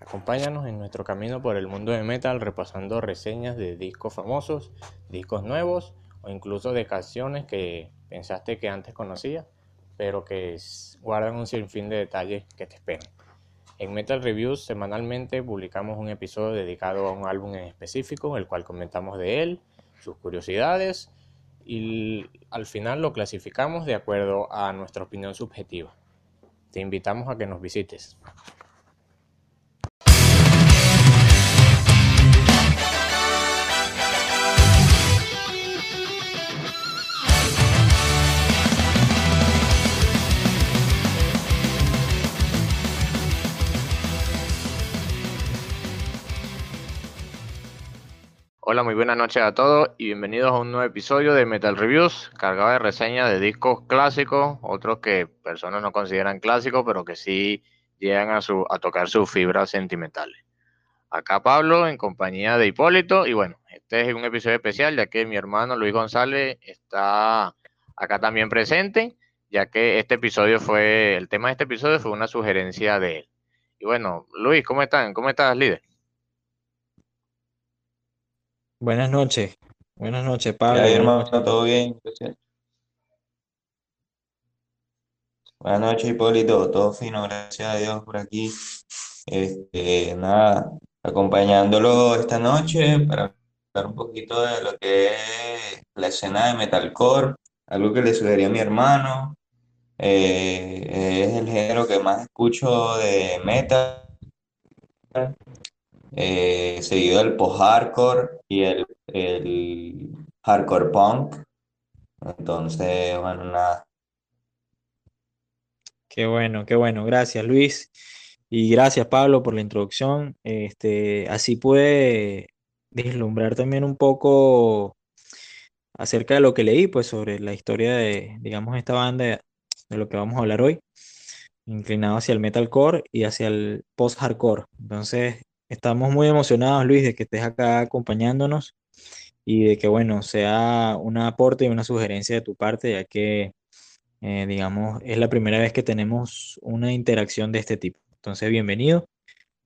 Acompáñanos en nuestro camino por el mundo de metal repasando reseñas de discos famosos, discos nuevos o incluso de canciones que pensaste que antes conocías, pero que guardan un sinfín de detalles que te esperan. En Metal Reviews semanalmente publicamos un episodio dedicado a un álbum en específico, el cual comentamos de él, sus curiosidades y al final lo clasificamos de acuerdo a nuestra opinión subjetiva. Te invitamos a que nos visites. Hola, muy buenas noches a todos y bienvenidos a un nuevo episodio de Metal Reviews, cargado de reseñas de discos clásicos, otros que personas no consideran clásicos, pero que sí llegan a, su, a tocar sus fibras sentimentales. Acá Pablo en compañía de Hipólito y bueno, este es un episodio especial ya que mi hermano Luis González está acá también presente, ya que este episodio fue, el tema de este episodio fue una sugerencia de él. Y bueno, Luis, ¿cómo están? ¿Cómo estás, líder? Buenas noches. Buenas noches, Pablo. hermano, ¿todo bien? Buenas noches, Hipólito. Todo fino, gracias a Dios por aquí. Este, nada, acompañándolo esta noche para hablar un poquito de lo que es la escena de metalcore, algo que le sugería a mi hermano. Eh, es el género que más escucho de metal eh, seguido del post-hardcore y el, el hardcore punk. Entonces, bueno, nada. Qué bueno, qué bueno. Gracias, Luis. Y gracias, Pablo, por la introducción. Este, así puede vislumbrar también un poco acerca de lo que leí, pues sobre la historia de, digamos, esta banda, de lo que vamos a hablar hoy, inclinado hacia el metalcore y hacia el post-hardcore. Entonces, Estamos muy emocionados, Luis, de que estés acá acompañándonos y de que, bueno, sea un aporte y una sugerencia de tu parte, ya que, eh, digamos, es la primera vez que tenemos una interacción de este tipo. Entonces, bienvenido.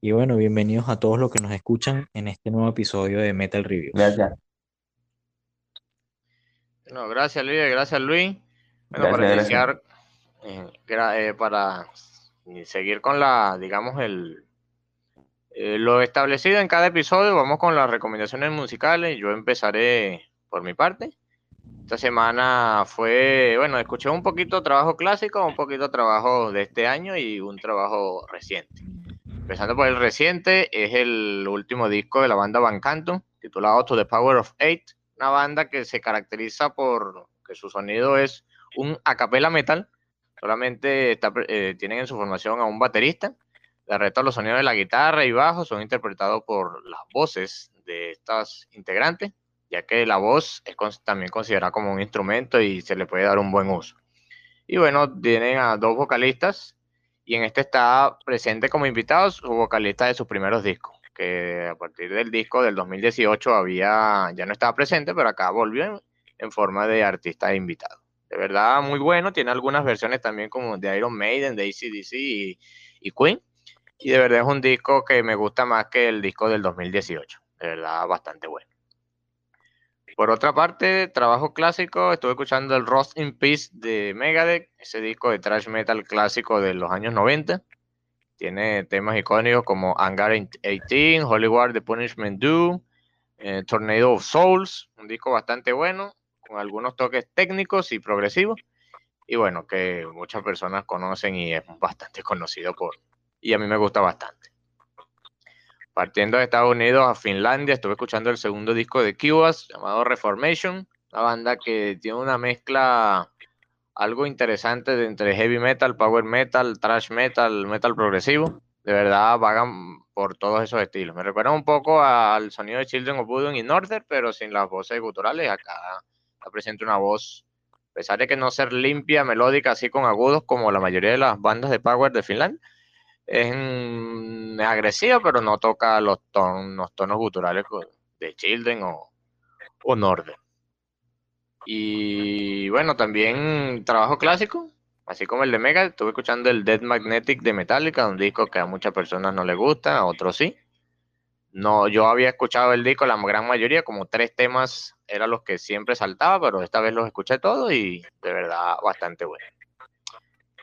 Y bueno, bienvenidos a todos los que nos escuchan en este nuevo episodio de Metal Review. Gracias. No, gracias, Luis. Gracias, Luis. Bueno, para iniciar, eh, eh, para seguir con la, digamos, el, eh, lo establecido en cada episodio, vamos con las recomendaciones musicales. Yo empezaré por mi parte. Esta semana fue, bueno, escuché un poquito trabajo clásico, un poquito trabajo de este año y un trabajo reciente. Empezando por el reciente, es el último disco de la banda Van Canto, titulado To the Power of Eight, una banda que se caracteriza por que su sonido es un acapella metal, solamente eh, tienen en su formación a un baterista de resto, los sonidos de la guitarra y bajo son interpretados por las voces de estas integrantes, ya que la voz es también considerada como un instrumento y se le puede dar un buen uso. Y bueno, tienen a dos vocalistas y en este está presente como invitados su vocalista de sus primeros discos, que a partir del disco del 2018 había, ya no estaba presente, pero acá volvió en, forma de artista invitado. De verdad, muy bueno, tiene algunas versiones también como de Iron Maiden, de ACDC y, y Queen y de verdad es un disco que me gusta más que el disco del 2018. De verdad, bastante bueno. Por otra parte, trabajo clásico, estuve escuchando el Rust in Peace de Megadeth, ese disco de thrash metal clásico de los años 90. Tiene temas icónicos como Hangar 18, Hollywood, The Punishment Do, eh, Tornado of Souls, un disco bastante bueno, con algunos toques técnicos y progresivos. Y bueno, que muchas personas conocen y es bastante conocido por, y a mí me gusta bastante. Partiendo de Estados Unidos a Finlandia, estuve escuchando el segundo disco de Cubas llamado Reformation, una banda que tiene una mezcla algo interesante de entre heavy metal, power metal, thrash metal, metal progresivo. De verdad vagan por todos esos estilos. Me recuerda un poco al sonido de Children of Voodoo y Northern, pero sin las voces guturales. Acá está presente una voz, a pesar de que no ser limpia, melódica, así con agudos como la mayoría de las bandas de power de Finlandia es agresiva, pero no toca los, los tonos guturales de Children o, o Northern. Y bueno, también trabajo clásico. así como el de Mega, estuve escuchando el Dead Magnetic de Metallica, un disco que a muchas personas no les gusta, a otros sí. No, yo había escuchado el disco, la gran mayoría, como tres temas eran los que siempre saltaba, pero esta vez los escuché todos y de verdad bastante bueno.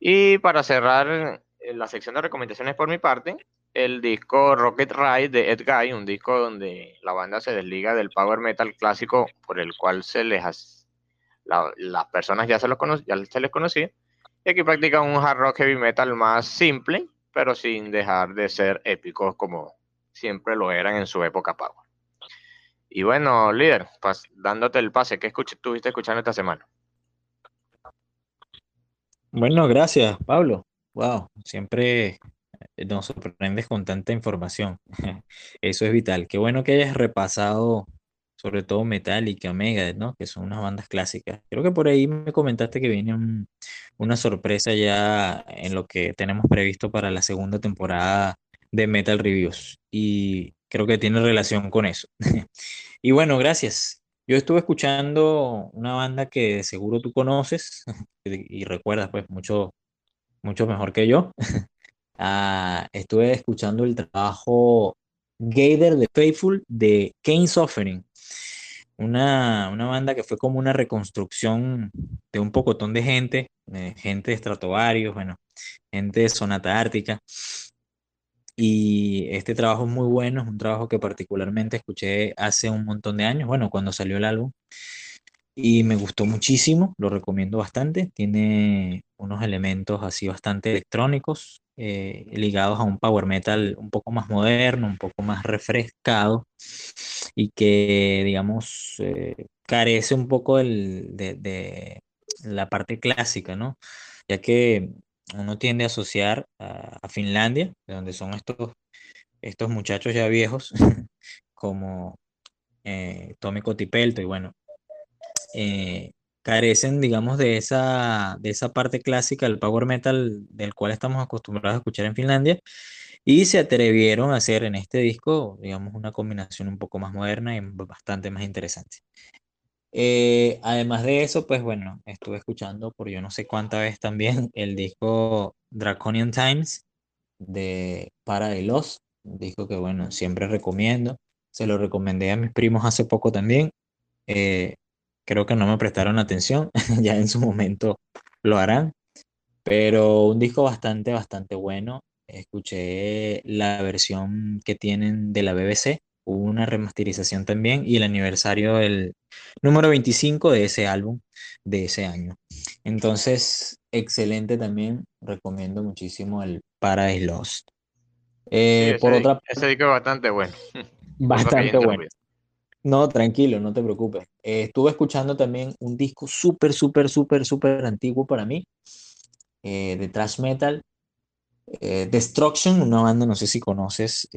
Y para cerrar la sección de recomendaciones por mi parte, el disco Rocket Ride de Ed Guy, un disco donde la banda se desliga del power metal clásico por el cual se les las personas ya se, los ya se les conocía. Y aquí practican un hard rock heavy metal más simple, pero sin dejar de ser épicos como siempre lo eran en su época Power. Y bueno, líder, dándote el pase, ¿qué estuviste escuchando esta semana? Bueno, gracias, Pablo. Wow, siempre eh, nos sorprendes con tanta información. Eso es vital. Qué bueno que hayas repasado sobre todo Metallica, Megadeth, ¿no? Que son unas bandas clásicas. Creo que por ahí me comentaste que viene una sorpresa ya en lo que tenemos previsto para la segunda temporada de Metal Reviews y creo que tiene relación con eso. y bueno, gracias. Yo estuve escuchando una banda que seguro tú conoces y recuerdas pues mucho, mucho mejor que yo. Ah, estuve escuchando el trabajo Gator the Faithful de Kane Suffering. Una, una, banda que fue como una reconstrucción de un pocotón de gente, gente de estratovarios, bueno, gente de Sonata Ártica, y este trabajo es muy bueno, es un trabajo que particularmente escuché hace un montón de años, bueno, cuando salió el álbum, y me gustó muchísimo, lo recomiendo bastante. Tiene unos elementos así bastante electrónicos, eh, ligados a un power metal un poco más moderno, un poco más refrescado, y que, digamos, eh, carece un poco de, de la parte clásica, ¿no? Ya que uno tiende a asociar a, Finlandia, de donde son estos, estos muchachos ya viejos, como eh, Tommy Cotipelto, y bueno, eh, carecen, digamos, de esa, de esa parte clásica del power metal del cual estamos acostumbrados a escuchar en Finlandia, y se atrevieron a hacer en este disco, digamos, una combinación un poco más moderna y bastante más interesante. Eh, además de eso, pues bueno, estuve escuchando por yo no sé cuánta vez también el disco Draconian Times de Para de Los, un disco que bueno, siempre recomiendo. Se lo recomendé a mis primos hace poco también. Eh, creo que no me prestaron atención, ya en su momento lo harán. Pero un disco bastante, bastante bueno. Escuché la versión que tienen de la BBC, hubo una remasterización también y el aniversario del número 25 de ese álbum de ese año. Entonces, excelente también, recomiendo muchísimo el Paradise Lost. Eh, por otra ese disco es bastante bueno. Bastante bueno. No, tranquilo, no te preocupes. Eh, estuve escuchando también un disco súper, súper, súper, súper antiguo para mí, eh, de thrash metal, Destruction, una banda, no sé si conoces,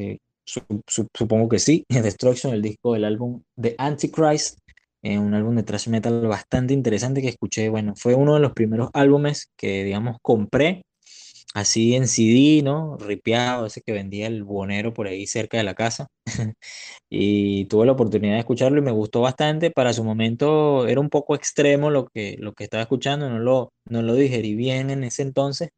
supongo que sí, Destruction, el disco del álbum de Antichrist, eh, un álbum de thrash metal bastante interesante que escuché, bueno, fue uno de los primeros álbumes que, digamos, compré así en CD, ¿no? Ripeado, ese que vendía el buonero por ahí cerca de la casa. y tuve la oportunidad de escucharlo y me gustó bastante. Para su momento era un poco extremo lo que, lo que estaba escuchando, no lo, no lo digerí bien en ese entonces.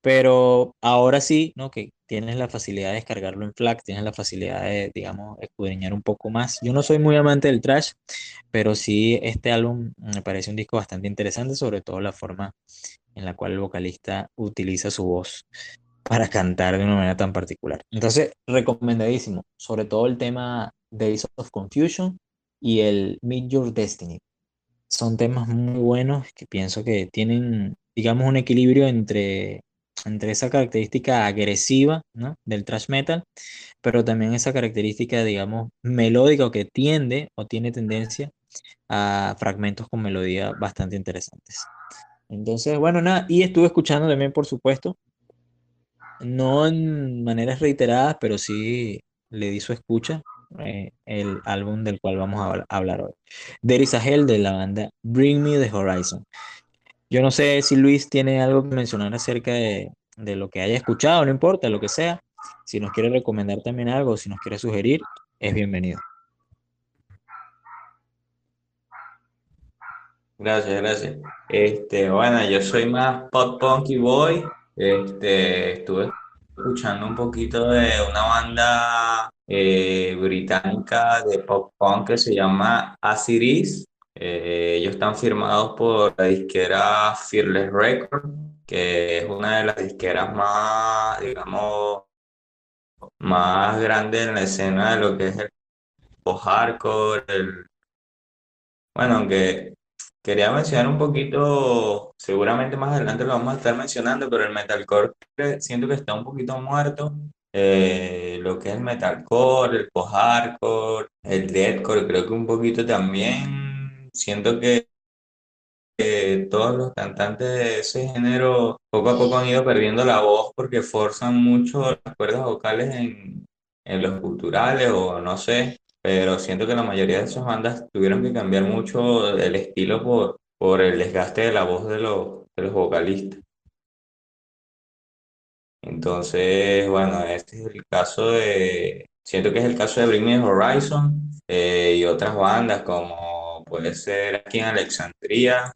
Pero ahora sí, ¿no? Que tienes la facilidad de descargarlo en FLAC, tienes la facilidad de, digamos, escudriñar un poco más. Yo no soy muy amante del trash, pero sí este álbum me parece un disco bastante interesante, sobre todo la forma en la cual el vocalista utiliza su voz para cantar de una manera tan particular. Entonces, recomendadísimo, sobre todo el tema Days of Confusion y el Meet Your Destiny. Son temas muy buenos que pienso que tienen, digamos, un equilibrio entre entre esa característica agresiva ¿no? del thrash metal, pero también esa característica, digamos, melódica o que tiende o tiene tendencia a fragmentos con melodía bastante interesantes. Entonces, bueno, nada, y estuve escuchando también, por supuesto, no en maneras reiteradas, pero sí le di su escucha eh, el álbum del cual vamos a hablar hoy. There is a Hell de la banda Bring Me the Horizon. Yo no sé si Luis tiene algo que mencionar acerca de, lo que haya escuchado, no importa, lo que sea. Si nos quiere recomendar también algo, si nos quiere sugerir, es bienvenido. Gracias, gracias. Este, bueno, yo soy más pop punk y boy. Este, estuve escuchando un poquito de una banda eh, británica de pop punk que se llama Asiris. Eh, ellos están firmados por la disquera Fearless Records, que es una de las disqueras más, digamos, más grandes en la escena de lo que es el post-hardcore. El... Bueno, aunque quería mencionar un poquito, seguramente más adelante lo vamos a estar mencionando, pero el metalcore siento que está un poquito muerto. Eh, lo que es el metalcore, el post-hardcore, el deathcore, creo que un poquito también. Siento que todos los cantantes de ese género poco a poco han ido perdiendo la voz porque forzan mucho las cuerdas vocales en, en los culturales o no sé, pero siento que la mayoría de esas bandas tuvieron que cambiar mucho el estilo por, por el desgaste de la voz de los, de los vocalistas. Entonces, bueno, este es el caso de, siento que es el caso de Bring Me Horizon eh, y otras bandas como puede ser aquí en Alexandria,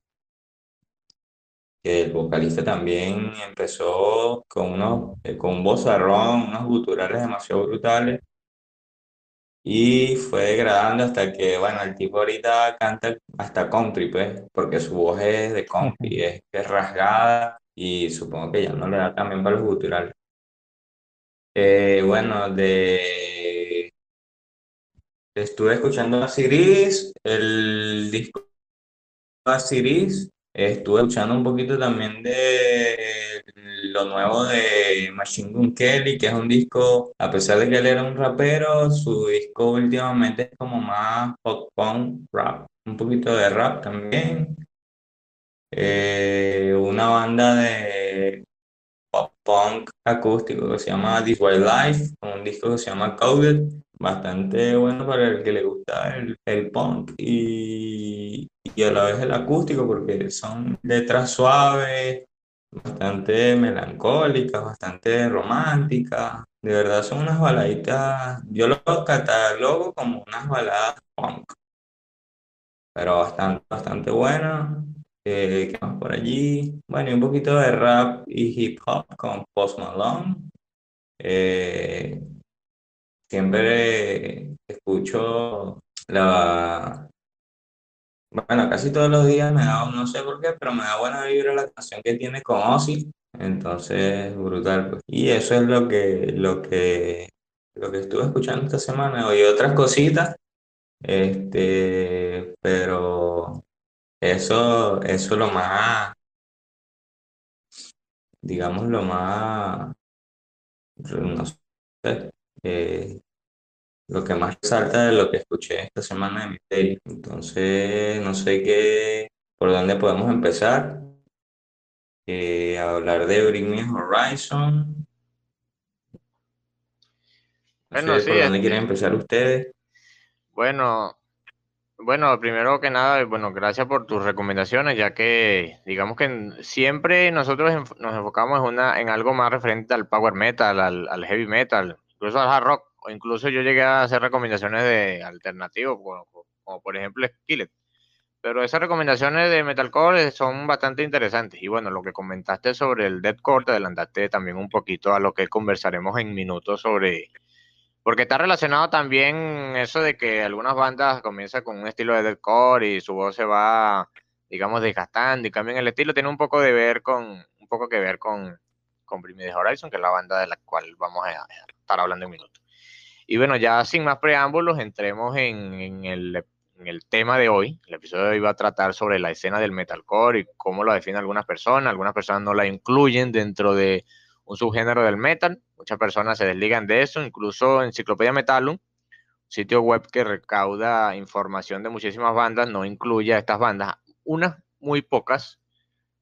que el vocalista también empezó con, unos, eh, con un vozarrón, unos guturales demasiado brutales y fue degradando hasta que, bueno, el tipo ahorita canta hasta country, pues, porque su voz es de country, es, es rasgada y supongo que ya no le da también para los guturales. Eh, bueno, de... Estuve escuchando a Siris, el disco a Siris, Estuve escuchando un poquito también de lo nuevo de Machine Gun Kelly, que es un disco, a pesar de que él era un rapero, su disco últimamente es como más pop punk rap, un poquito de rap también. Eh, una banda de punk acústico que se llama This Way Life, un disco que se llama Coded, bastante bueno para el que le gusta el, punk y, y, a la vez el acústico porque son letras suaves, bastante melancólicas, bastante románticas. De verdad son unas baladitas, yo lo catalogo como unas baladas punk, pero bastante, bastante buenas. Eh, ¿qué más por allí? Bueno, y un poquito de rap y hip hop con Post Malone. Eh, siempre escucho la... Bueno, casi todos los días me da, no sé por qué, pero me da buena vibra la canción que tiene con Ozzy. Entonces, brutal. Pues. Y eso es lo que, lo que, lo que estuve escuchando esta semana. Y otras cositas. Este, pero eso, eso lo más, digamos, lo más, no sé, eh, lo que más salta de lo que escuché esta semana de Misterio. Entonces, no sé qué, por dónde podemos empezar. Eh, a hablar de Bring Me Horizon. Bueno, sí, por dónde quieren empezar ustedes. Bueno, bueno, primero que nada, bueno, gracias por tus recomendaciones, ya que digamos que siempre nosotros nos enfocamos en, una, en algo más referente al power metal, al, heavy metal, incluso al hard rock, o incluso yo llegué a hacer recomendaciones de alternativos, como, por ejemplo Skillet. Pero esas recomendaciones de metalcore son bastante interesantes. Y bueno, lo que comentaste sobre el deathcore, te adelantaste también un poquito a lo que conversaremos en minutos sobre... Porque está relacionado también eso de que algunas bandas comienzan con un estilo de deathcore y su voz se va, digamos, desgastando y cambian el estilo. Tiene un poco de ver con, un poco que ver con, con Horizon, que es la banda de la cual vamos a estar hablando en minutos. Y bueno, ya sin más preámbulos, entremos en, el, tema de hoy. El episodio de hoy va a tratar sobre la escena del metalcore y cómo lo definen algunas personas. Algunas personas no la incluyen dentro de un subgénero del metal. Muchas personas se desligan de eso. Incluso Enciclopedia Metalum, sitio web que recauda información de muchísimas bandas, no incluye a estas bandas. Unas muy pocas,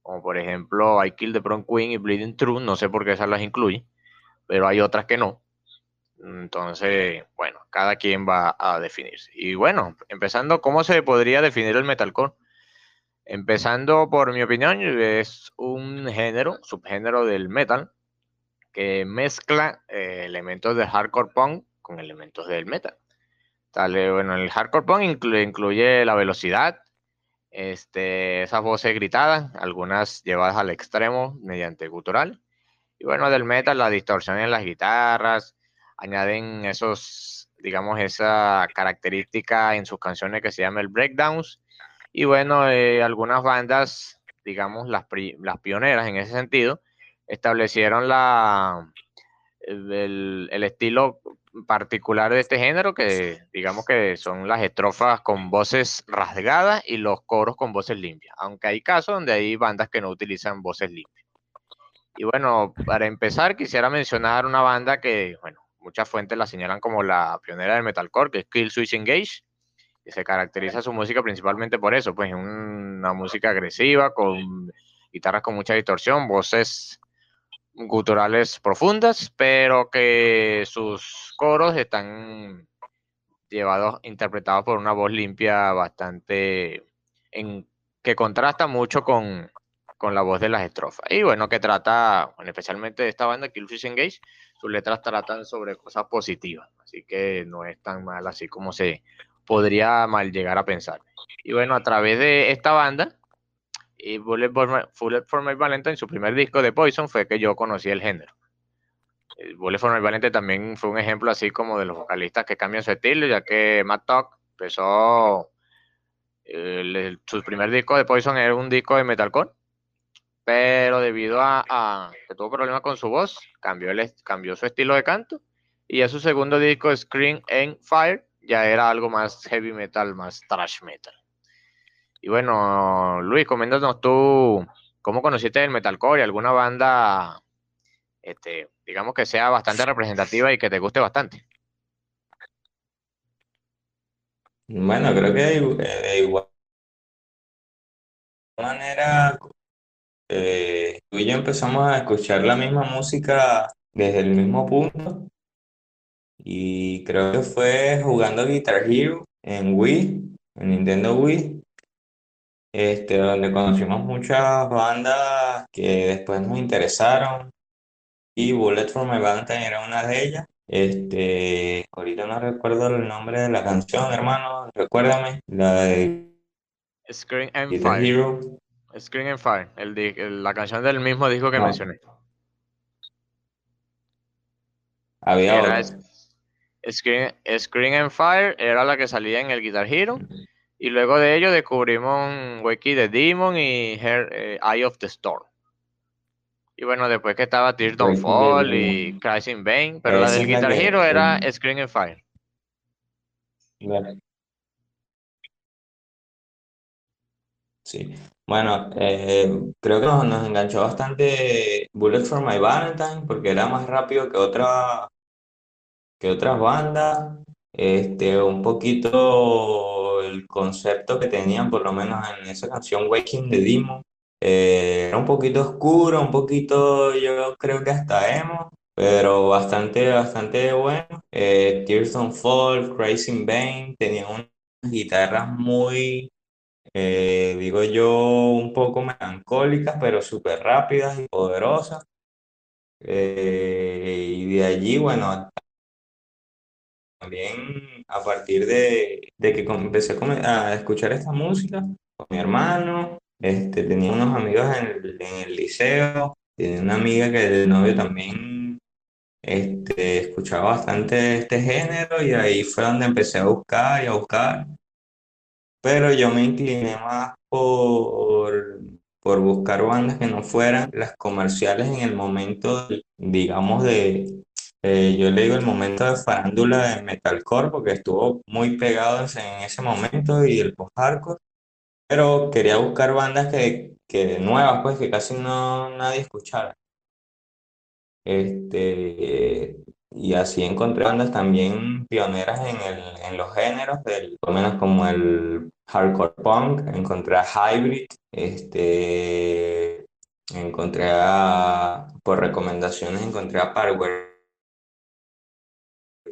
como por ejemplo I Kill the Prom Queen y Bleeding True, no sé por qué esas las incluye, pero hay otras que no. Entonces, bueno, cada quien va a definirse. Y bueno, empezando, ¿cómo se podría definir el metalcore? Empezando por mi opinión, es un género, subgénero del metal, mezcla eh, elementos de hardcore punk con elementos del metal. Tal, bueno, el hardcore punk incluye, la velocidad, este, esas voces gritadas, algunas llevadas al extremo mediante gutural. Y bueno, del metal, la distorsión en las guitarras, añaden esos, digamos, esa característica en sus canciones que se llama el breakdowns. Y bueno, eh, algunas bandas, digamos, las, las pioneras en ese sentido, establecieron la, el, el, estilo particular de este género, que digamos que son las estrofas con voces rasgadas y los coros con voces limpias, aunque hay casos donde hay bandas que no utilizan voces limpias. Y bueno, para empezar quisiera mencionar una banda que, bueno, muchas fuentes la señalan como la pionera del metalcore, que es Kill Switch Engage, que se caracteriza su música principalmente por eso, pues una música agresiva, con guitarras con mucha distorsión, voces guturales profundas, pero que sus coros están llevados, interpretados por una voz limpia bastante, en, que contrasta mucho con, con la voz de las estrofas. Y bueno, que trata, especialmente de esta banda, Killfish Engage, sus letras tratan sobre cosas positivas, así que no es tan mal así como se podría mal llegar a pensar. Y bueno, a través de esta banda, y Bullet for, My, Valentine, su primer disco de Poison, fue que yo conocí el género. Bullet for My Valentine también fue un ejemplo así como de los vocalistas que cambian su estilo, ya que Matt Talk empezó, su primer disco de Poison era un disco de metalcore, pero debido a, que tuvo problemas con su voz, cambió, el, cambió su estilo de canto, y a su segundo disco, Scream and Fire, ya era algo más heavy metal, más thrash metal. Y bueno, Luis, coméntanos tú cómo conociste el metalcore y alguna banda, este, digamos que sea bastante representativa y que te guste bastante. Bueno, creo que de, igual manera eh, tú y yo empezamos a escuchar la misma música desde el mismo punto y creo que fue jugando Guitar Hero en Wii, en Nintendo Wii, este, donde conocimos muchas bandas que después nos interesaron y Bullet for My Valentine era una de ellas. Este, ahorita no recuerdo el nombre de la canción, hermano, recuérdame, la de Screen and Fire. Screen and Fire, el, la canción del mismo disco que mencioné. Había Screen, Screen and Fire era la que salía en el Guitar Hero. Y luego de ello descubrimos Wiki the Demon y eh, Eye of the Storm. Y bueno, después que estaba Tears Don't Fall y Cries in Vain, pero la del Guitar Hero era Screen and Fire. Sí, bueno, eh, creo que nos, nos, enganchó bastante Bullet for My Valentine porque era más rápido que, otra, que otras bandas. Este, un poquito el concepto que tenían, por lo menos en esa canción Waking the Demon, eh, era un poquito oscuro, un poquito, yo creo que hasta emo, pero bastante, bastante bueno. Eh, Tears Don't Fall, Crazy in Vain, tenían unas guitarras muy, eh, digo yo, un poco melancólicas, pero súper rápidas y poderosas. y de allí, bueno, también a partir de, que empecé a, escuchar esta música con mi hermano, este, tenía unos amigos en el, liceo, tenía una amiga que el novio también este, escuchaba bastante este género y ahí fue donde empecé a buscar y a buscar. Pero yo me incliné más por, por buscar bandas que no fueran las comerciales en el momento, digamos, de, eh, yo le digo el momento de farándula de metalcore porque estuvo muy pegado en ese momento y el post-hardcore, pero quería buscar bandas que, que nuevas, pues que casi no nadie escuchara. Este, y así encontré bandas también pioneras en, el, en los géneros, del, por lo menos como el hardcore punk, encontré a Hybrid, este, encontré a, por recomendaciones, encontré a Parkway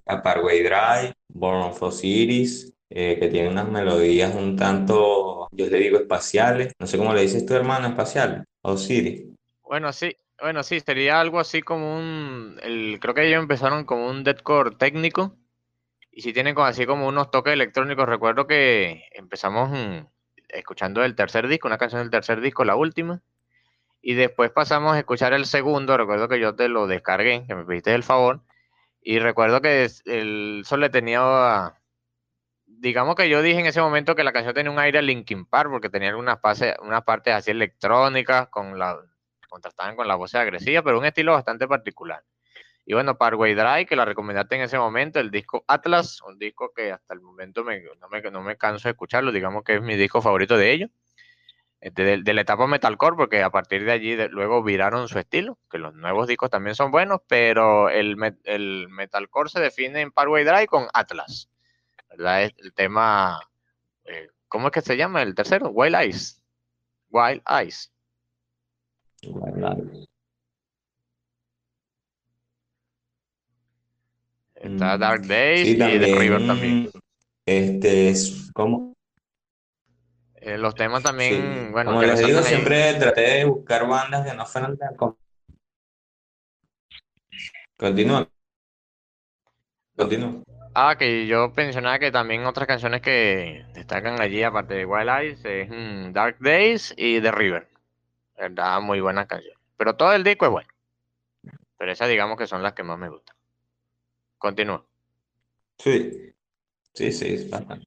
a Parkway Drive, Born of Osiris, eh, que tiene unas melodías un tanto, yo le digo, espaciales. No sé cómo le dices tu hermano, espacial, Osiris. Bueno, sí, bueno, sí, sería algo así como un, el, creo que ellos empezaron como un deathcore técnico y si tienen como, así como unos toques electrónicos. Recuerdo que empezamos, escuchando el tercer disco, una canción del tercer disco, la última. Y después pasamos a escuchar el segundo. Recuerdo que yo te lo descargué, que me pediste el favor. Y recuerdo que el sol le tenía. Digamos que yo dije en ese momento que la canción tenía un aire Linkin Park, porque tenía algunas, unas partes así electrónicas, con la, contrastaban con la voz agresiva, pero un estilo bastante particular. Y bueno, Parkway Drive, que la recomendaste en ese momento, el disco Atlas, un disco que hasta el momento me, no, me, no, me, canso de escucharlo, digamos que es mi disco favorito de ellos, de, de, la etapa metalcore, porque a partir de allí luego viraron su estilo, que los nuevos discos también son buenos, pero el, el metalcore se define en Parkway Drive con Atlas, ¿verdad? Es el tema, eh, ¿cómo es que se llama el tercero? Wild Eyes. Wild Eyes. Wild Eyes. Está mm, Dark Days y The River también. Este, ¿cómo? Eh, los temas también, bueno, como les digo, siempre traté de buscar bandas que no fueran tan... Continúa. Continúa. Ah, que yo mencionaba que también otras canciones que destacan allí, aparte de Wild Eyes, es mm, Dark Days y The River. ¿Verdad? Muy buenas canciones. Pero todo el disco es bueno. Pero esas digamos que son las que más me gustan. Continúa. Sí, sí, sí, es bastante,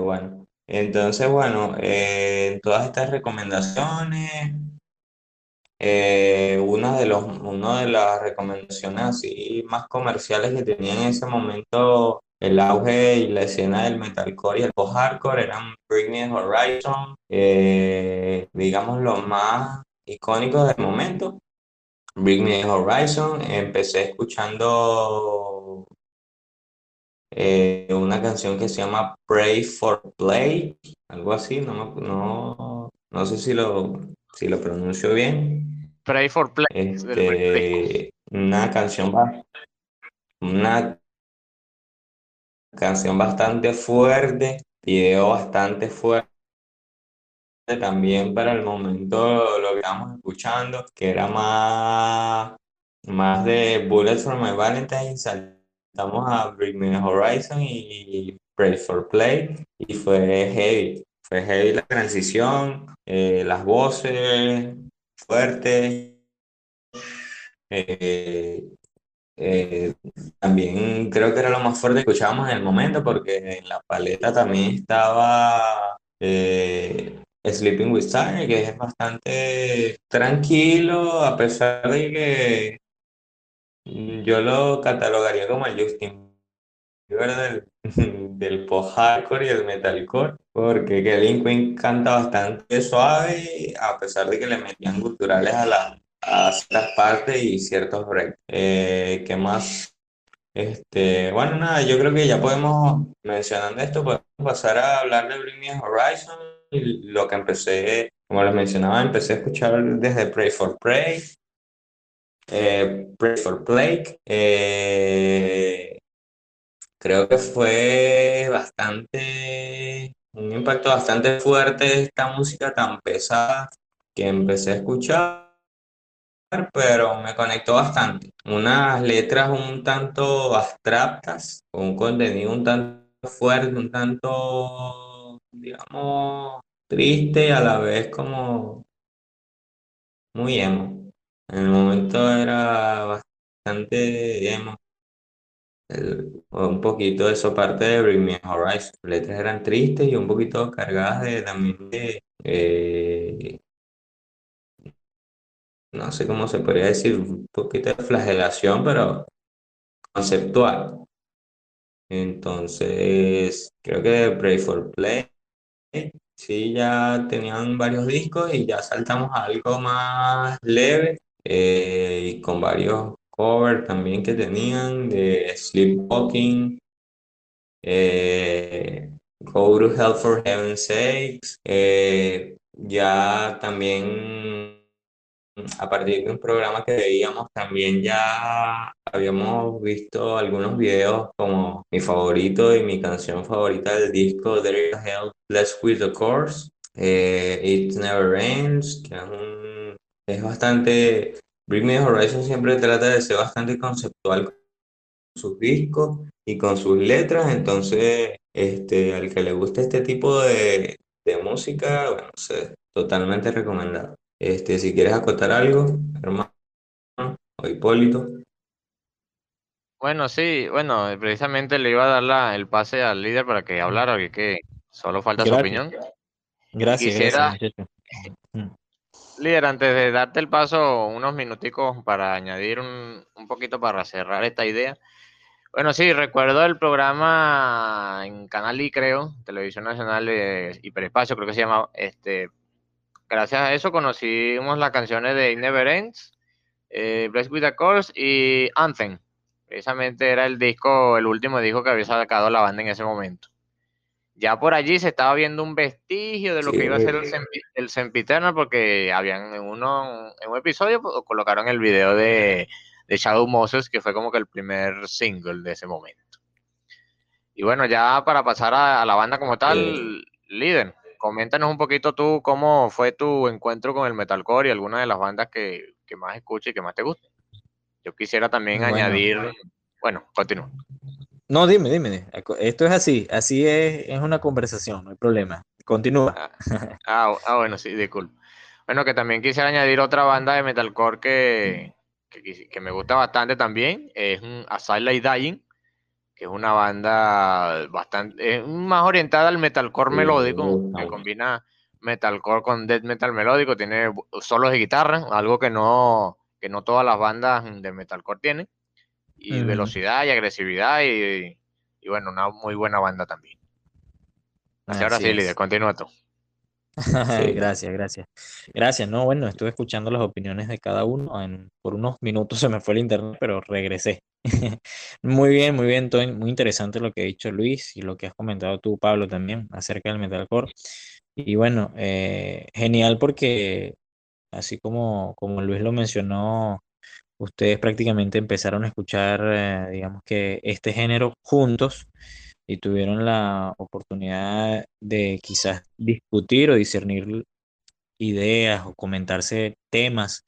bueno. Entonces, bueno, eh, todas estas recomendaciones, eh, una de los, una de las recomendaciones así más comerciales que tenía en ese momento el auge y la escena del metalcore y el post-hardcore eran Bring Me Horizon, eh, digamos los más icónicos del momento. Bring Me Horizon, empecé escuchando eh, una canción que se llama Pray for Play, algo así, no, no, no sé si lo, si lo pronuncio bien. Pray for Play. Este, una canción una canción bastante fuerte, video bastante fuerte también para el momento lo que estamos escuchando, que era más, más de Bullets for My Valentine, saltamos a Bring Me Horizon y, Pray for Play, y fue heavy, fue heavy la transición, eh, las voces fuertes, eh, eh, también creo que era lo más fuerte que escuchábamos en el momento porque en la paleta también estaba Sleeping with Sire, que es bastante tranquilo, a pesar de que yo lo catalogaría como el Justin Bieber del, del post-hardcore y el metalcore, porque Kevin Quinn canta bastante suave, a pesar de que le metían culturales a, la, a ciertas partes y ciertos breaks. Eh, ¿qué más? Este, bueno, nada, yo creo que ya podemos, mencionando esto, podemos pasar a hablar de Bring Me Horizon lo que empecé, como les mencionaba, empecé a escuchar desde Pray for Pray, eh, Pray for Plague. Eh, creo que fue bastante, un impacto bastante fuerte esta música tan pesada que empecé a escuchar, pero me conectó bastante. Unas letras un tanto abstractas, un contenido un tanto fuerte, un tanto, digamos, triste a la vez como muy emo. En el momento era bastante emo. un poquito de eso parte de Bring Me Horizon. Las letras eran tristes y un poquito cargadas de también de, eh, no sé cómo se podría decir, un poquito de flagelación, pero conceptual. Entonces, creo que Pray for Play Sí, ya tenían varios discos y ya saltamos a algo más leve eh, y con varios covers también que tenían de Sleepwalking, eh, Go to Hell for Heaven's Sakes, eh, ya también a partir de un programa que veíamos también ya habíamos visto algunos videos como mi favorito y mi canción favorita del disco There is Hell Let's With the Course eh, It Never Ends que es, es bastante Bring Me Horizon siempre trata de ser bastante conceptual sus discos y con sus letras, entonces este, al que le guste este tipo de, de música, bueno, sé, totalmente recomendado. Este, si quieres acotar algo, hermano o Hipólito. Bueno, sí, bueno, precisamente le iba a dar la, el pase al líder para que hablara, que, solo falta su opinión. Gracias, Quisiera, mm. Líder, antes de darte el paso, unos minuticos para añadir un, un poquito para cerrar esta idea. Bueno, sí, recuerdo el programa en Canal I, creo, Televisión Nacional de Hiperespacio, creo que se llama, este, gracias a eso conocimos las canciones de Never Ends, eh, Blessed with the Course y Anthem. Precisamente era el disco, el último disco que había sacado la banda en ese momento. Ya por allí se estaba viendo un vestigio de lo que iba a ser el, el Sempiterno, porque habían en, uno, en un episodio pues, colocaron el video de, de Shadow Moses, que fue como que el primer single de ese momento. Y bueno, ya para pasar a, la banda como tal, líder, coméntanos un poquito tú cómo fue tu encuentro con el metalcore y alguna de las bandas que, más escuchas y que más te gusten. Yo quisiera también añadir, bueno, continúa. No, dime, dime. Esto es así, así es, es una conversación, no hay problema. Continúa. Ah, ah, ah, bueno, sí, disculpa. Bueno, que también quisiera añadir otra banda de metalcore que, que, me gusta bastante también, es Asylum Dying, que es una banda bastante, es más orientada al metalcore melódico, que combina metalcore con death metal melódico, tiene solos de guitarra, algo que no, que no todas las bandas de metalcore tienen, y velocidad y agresividad, y, bueno, una muy buena banda también. Así, ahora sí, líder, continúa tú. gracias, gracias. Gracias, no, bueno, estuve escuchando las opiniones de cada uno. por unos minutos se me fue el internet, pero regresé. muy bien, muy bien, todo, muy interesante lo que ha dicho Luis y lo que has comentado tú, Pablo, también acerca del metalcore. Y bueno, eh, genial porque así como, como Luis lo mencionó, ustedes prácticamente empezaron a escuchar, eh, digamos que este género juntos y tuvieron la oportunidad de quizás discutir o discernir ideas o comentarse temas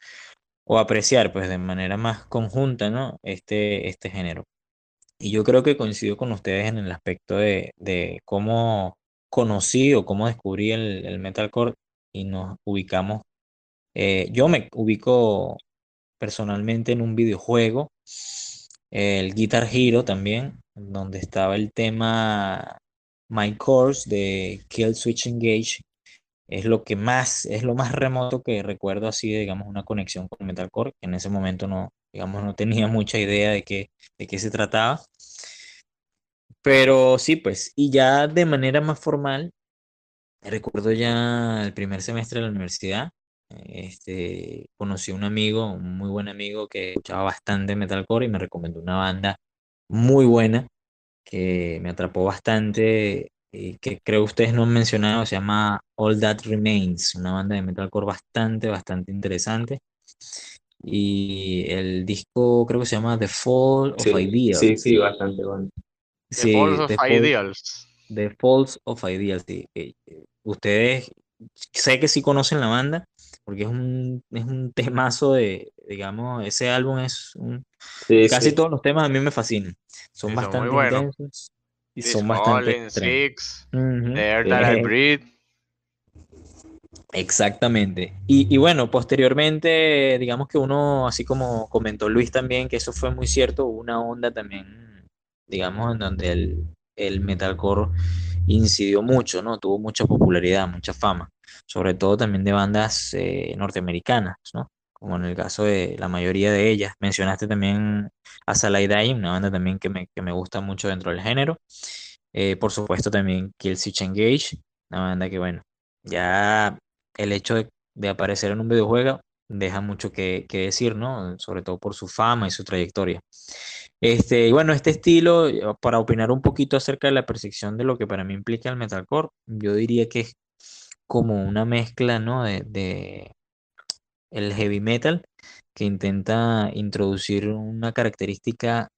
o apreciar pues de manera más conjunta ¿no? este, este género. Y yo creo que coincido con ustedes en el aspecto de, cómo conocí o cómo descubrí el, el metalcore y nos ubicamos. Eh, yo me ubico personalmente en un videojuego, el Guitar Hero también, donde estaba el tema My Course de Kill Switch Engage. Es lo que más, es lo más remoto que recuerdo así, digamos, una conexión con metalcore, que en ese momento no, digamos, no tenía mucha idea de qué, de qué se trataba. Pero sí, pues, y ya de manera más formal, recuerdo ya el primer semestre de la universidad, este, conocí a un amigo, un muy buen amigo que escuchaba bastante metalcore y me recomendó una banda muy buena que me atrapó bastante y que creo ustedes no han mencionado, se llama All That Remains, una banda de metalcore bastante, bastante interesante. Y el disco creo que se llama The Fall of Ideals. Sí, sí, bastante bueno. The Falls of Ideals. The Falls of Ideals, Ustedes sé que sí conocen la banda, porque es un, es un temazo de, digamos, ese álbum es un... casi todos los temas a mí me fascinan. Son bastante intensos y son bastante... Six, The Air That I Breathe. Exactamente. Y, y, bueno, posteriormente, digamos que uno, así como comentó Luis también, que eso fue muy cierto, hubo una onda también, digamos, en donde el, el metalcore incidió mucho, ¿no? Tuvo mucha popularidad, mucha fama sobre todo también de bandas eh, norteamericanas, ¿no? Como en el caso de la mayoría de ellas. Mencionaste también a Salai una banda también que me, que me, gusta mucho dentro del género. Eh, por supuesto también Killswitch Engage, una banda que, bueno, ya el hecho de, aparecer en un videojuego deja mucho que, que, decir, ¿no? Sobre todo por su fama y su trayectoria. Este, y bueno, este estilo, para opinar un poquito acerca de la percepción de lo que para mí implica el metalcore, yo diría que es como una mezcla, ¿no? De, el heavy metal que intenta introducir una característica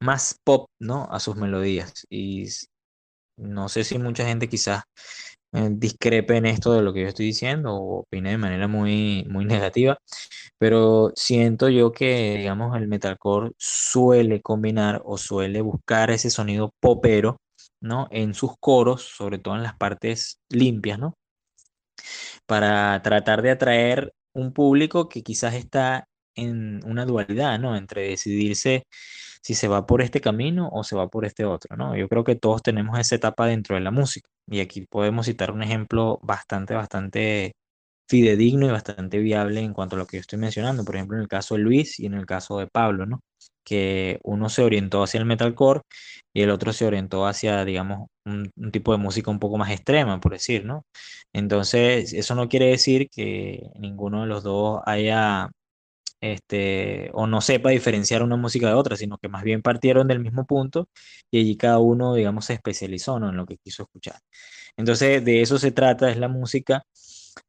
más pop, ¿no? A sus melodías. Y no sé si mucha gente quizás eh, discrepe en esto de lo que yo estoy diciendo o opine de manera muy, muy negativa, pero siento yo que, digamos, el metalcore suele combinar o suele buscar ese sonido popero, ¿no? En sus coros, sobre todo en las partes limpias, ¿no? Para tratar de atraer un público que quizás está en una dualidad, ¿no? Entre decidirse si se va por este camino o se va por este otro, ¿no? Yo creo que todos tenemos esa etapa dentro de la música y aquí podemos citar un ejemplo bastante, bastante fidedigno y bastante viable en cuanto a lo que yo estoy mencionando, por ejemplo, en el caso de Luis y en el caso de Pablo, ¿no? Que uno se orientó hacia el metalcore y el otro se orientó hacia, digamos, un, un tipo de música un poco más extrema, por decir, ¿no? Entonces, eso no quiere decir que ninguno de los dos haya este, o no sepa diferenciar una música de otra, sino que más bien partieron del mismo punto y allí cada uno, digamos, se especializó ¿no? en lo que quiso escuchar. Entonces, de eso se trata, es la música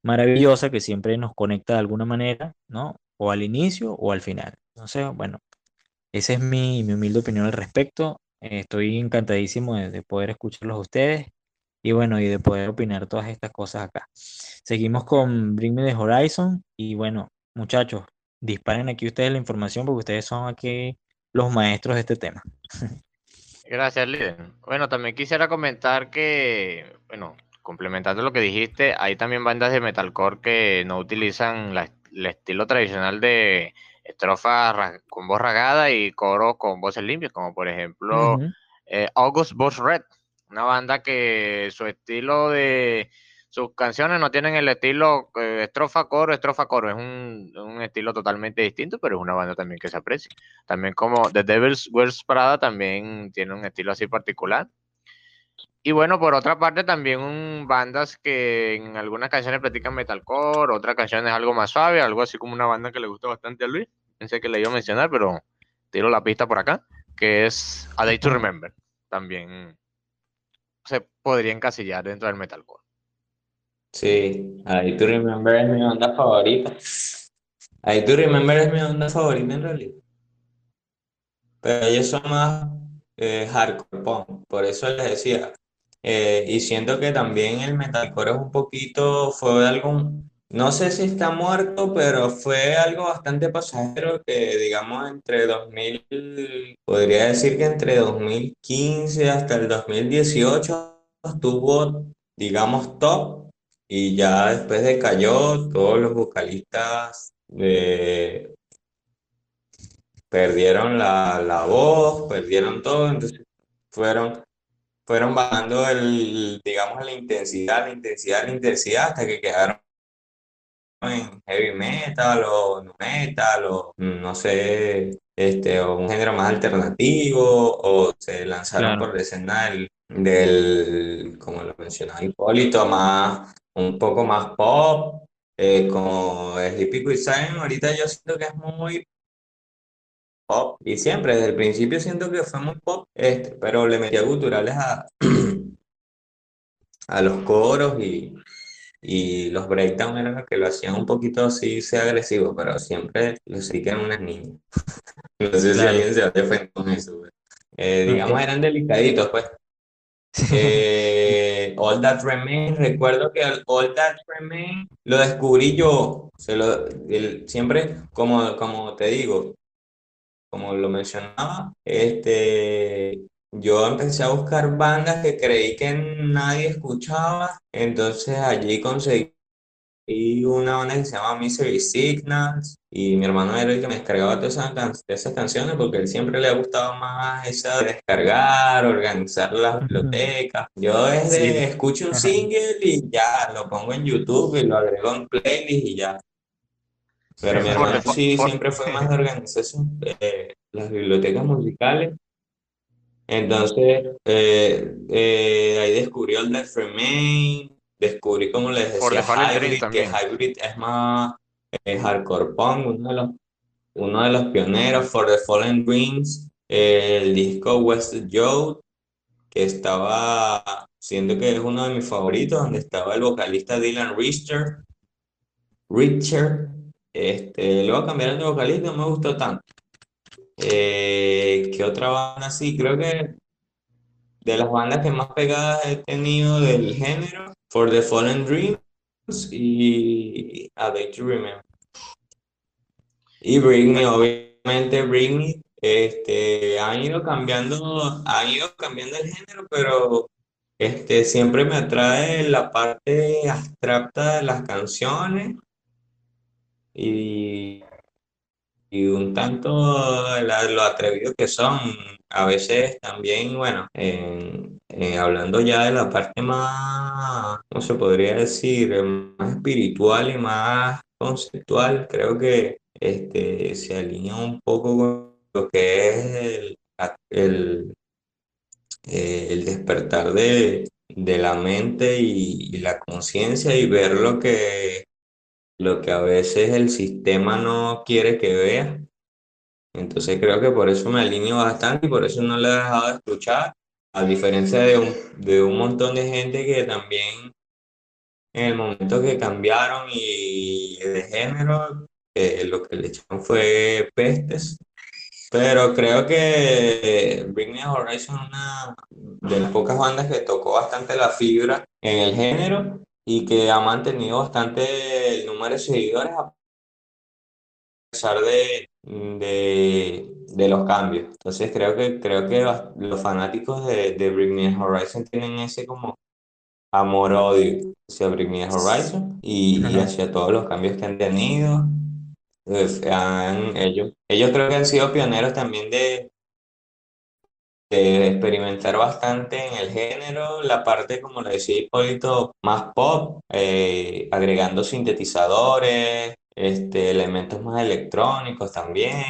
maravillosa que siempre nos conecta de alguna manera, ¿no? O al inicio o al final. Entonces, bueno, esa es mi, mi humilde opinión al respecto. estoy encantadísimo de, de poder escucharlos a ustedes y bueno, y de poder opinar todas estas cosas acá. Seguimos con Bring Me the Horizon y bueno, muchachos, disparen aquí ustedes la información porque ustedes son aquí los maestros de este tema. Gracias, líder. Bueno, también quisiera comentar que, bueno, complementando lo que dijiste, hay también bandas de metalcore que no utilizan el estilo tradicional de estrofa con voz ragada y coro con voces limpias, como por ejemplo eh, August Boss Red, una banda que su estilo de sus canciones no tienen el estilo eh, estrofa, coro, estrofa, coro. Es un, estilo totalmente distinto, pero es una banda también que se aprecia. También como The Devil's Wears Prada también tiene un estilo así particular. Y bueno, por otra parte, también bandas que en algunas canciones practican metalcore, otras canciones algo más suave, algo así como una banda que le gusta bastante a Luis. Pensé que le iba a mencionar, pero tiro la pista por acá, que es A Day to Remember. También se podría encasillar dentro del metalcore. Sí, ahí to Remember es mi onda favorita. Ahí to Remember es mi onda favorita en realidad. Pero ellos son más eh, hardcore punk, por eso les decía. Eh, y siento que también el metalcore es un poquito, fue algo, no sé si está muerto, pero fue algo bastante pasajero que digamos entre 2000, podría decir que entre 2015 hasta el 2018 estuvo, digamos, top y ya después de Cayó, todos los vocalistas eh, perdieron la, voz, perdieron todo, entonces fueron, fueron bajando el, digamos, la intensidad, la intensidad, la intensidad, hasta que quedaron en heavy metal o nu metal o no sé, este, o un género más alternativo, o se lanzaron por la escena del, del, como lo mencionaba Hipólito, más un poco más pop, eh, como Sleepy Quicksand, ahorita yo siento que es muy pop, y siempre, desde el principio siento que fue muy pop, este, pero le metía culturales a, a los coros y, y los breakdown eran los que lo hacían un poquito así, sea agresivo, pero siempre lo sí que eran unas niñas. no sé si alguien se a con eso, eh, digamos, eran delicaditos, pues. Eh, All That Remains, recuerdo que All That Remains lo descubrí yo, se lo, siempre, como, como te digo, como lo mencionaba, este, yo empecé a buscar bandas que creí que nadie escuchaba, entonces allí conseguí una banda que se llama Misery Signals y mi hermano era el que me descargaba todas esas, esas canciones porque él siempre le ha gustado más esa de descargar, organizar las bibliotecas. Yo desde escucho un single y ya lo pongo en YouTube y lo agrego en playlist y ya. Pero mi hermano sí siempre fue más de organizar eh, las bibliotecas musicales. Entonces, eh, eh, ahí descubrió el Death Remain, descubrí, como les decía, Hybrid, que Hybrid es más hardcore punk, uno de, los, uno de los pioneros, For the Fallen Dreams, el disco West Joe, que estaba, siento que es uno de mis favoritos, donde estaba el vocalista Dylan Richter, Richard, este, luego cambiaron de vocalista, no me gustó tanto. Eh, ¿Qué otra banda así? Creo que de las bandas que más pegadas he tenido del género For the Fallen Dreams y A Day to Remember. Y Britney, obviamente Britney, este, han ido cambiando, han ido cambiando el género, pero este, siempre me atrae la parte abstracta de las canciones y y un tanto lo atrevido que son. A veces también, bueno, hablando ya de la parte más, ¿cómo se podría decir? Más espiritual y más conceptual, creo que este, se alinea un poco con lo que es el, el, despertar de, la mente y la conciencia y ver lo que lo que a veces el sistema no quiere que vea. Entonces creo que por eso me alineo bastante y por eso no le he dejado de escuchar, a diferencia de un, de un montón de gente que también en el momento que cambiaron y de género, eh, lo que le echaron fue pestes. Pero creo que Bring Me Horizon es una de las pocas bandas que tocó bastante la fibra en el género y que ha mantenido bastante el número de seguidores a pesar de, de, los cambios. Entonces creo que, creo que los fanáticos de, de Bring Me Horizon tienen ese como amor-odio hacia Bring Me Horizon y, y, hacia todos los cambios que han tenido. Pues, ellos, ellos creo que han sido pioneros también de, de experimentar bastante en el género, la parte, como le decía Hipólito, más pop, eh, agregando sintetizadores, este, elementos más electrónicos también,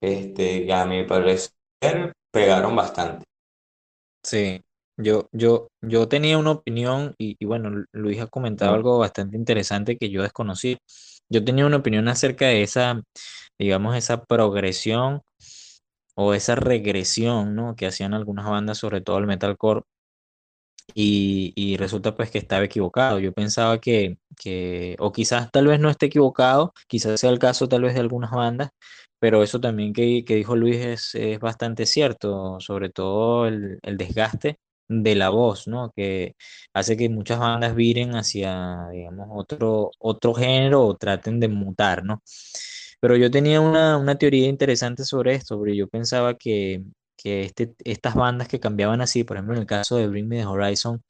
este, a mi parecer pegaron bastante. Sí, yo, yo, yo tenía una opinión y, bueno, Luis ha comentado algo bastante interesante que yo desconocí. Yo tenía una opinión acerca de esa, digamos, esa progresión o esa regresión, ¿no? Que hacían algunas bandas, sobre todo el metalcore, y, y resulta pues que estaba equivocado. Yo pensaba que, que, o quizás tal vez no esté equivocado, quizás sea el caso tal vez de algunas bandas, pero eso también que, que dijo Luis es, es, bastante cierto, sobre todo el, el, desgaste de la voz, ¿no? Que hace que muchas bandas viren hacia, digamos, otro, otro género o traten de mutar, ¿no? Pero yo tenía una, una teoría interesante sobre esto, porque yo pensaba que, que este, estas bandas que cambiaban así, por ejemplo, en el caso de Bring Me the Horizon,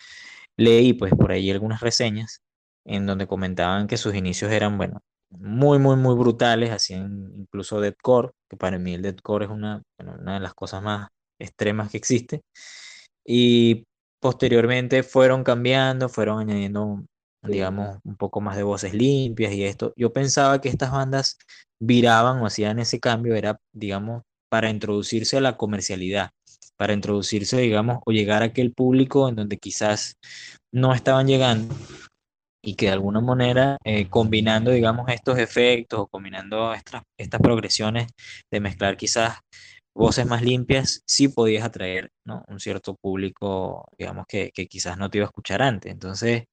leí pues por ahí algunas reseñas en donde comentaban que sus inicios eran, bueno, muy, muy, muy brutales, hacían incluso deathcore, que para mí el deathcore es una, una de las cosas más extremas que existe. Y posteriormente fueron cambiando, fueron añadiendo digamos, un poco más de voces limpias y esto. Yo pensaba que estas bandas viraban o hacían ese cambio, era, digamos, para introducirse a la comercialidad, para introducirse, digamos, o llegar a aquel público en donde quizás no estaban llegando y que de alguna manera, eh, combinando, digamos, estos efectos o combinando estas, estas progresiones de mezclar quizás voces más limpias, sí podías atraer ¿no? un cierto público, digamos, que, que quizás no te iba a escuchar antes. Entonces,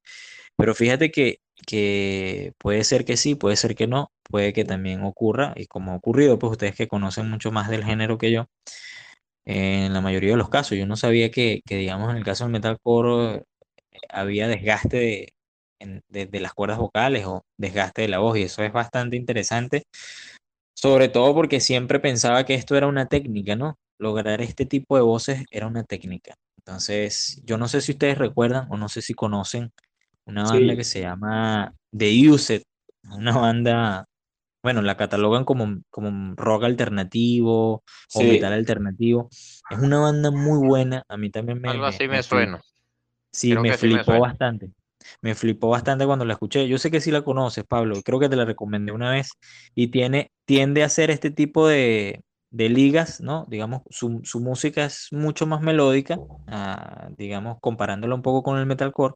pero fíjate que, que puede ser que sí, puede ser que no, puede que también ocurra, y como ha ocurrido, pues ustedes que conocen mucho más del género que yo, en la mayoría de los casos, yo no sabía que, que digamos, en el caso del metalcore eh, había desgaste de, de, las cuerdas vocales o desgaste de la voz, y eso es bastante interesante, sobre todo porque siempre pensaba que esto era una técnica, ¿no? Lograr este tipo de voces era una técnica. Entonces, yo no sé si ustedes recuerdan o no sé si conocen una banda que se llama The Used, una banda, bueno, la catalogan como, como rock alternativo o metal alternativo. Es una banda muy buena, a mí también me... Algo así me, suena. Sí, me flipó bastante. Me flipó bastante cuando la escuché. Yo sé que sí la conoces, Pablo. Creo que te la recomendé una vez. Y tiene, tiende a hacer este tipo de, de ligas, ¿no? Digamos, su, su, música es mucho más melódica, ah, digamos, comparándola un poco con el metalcore,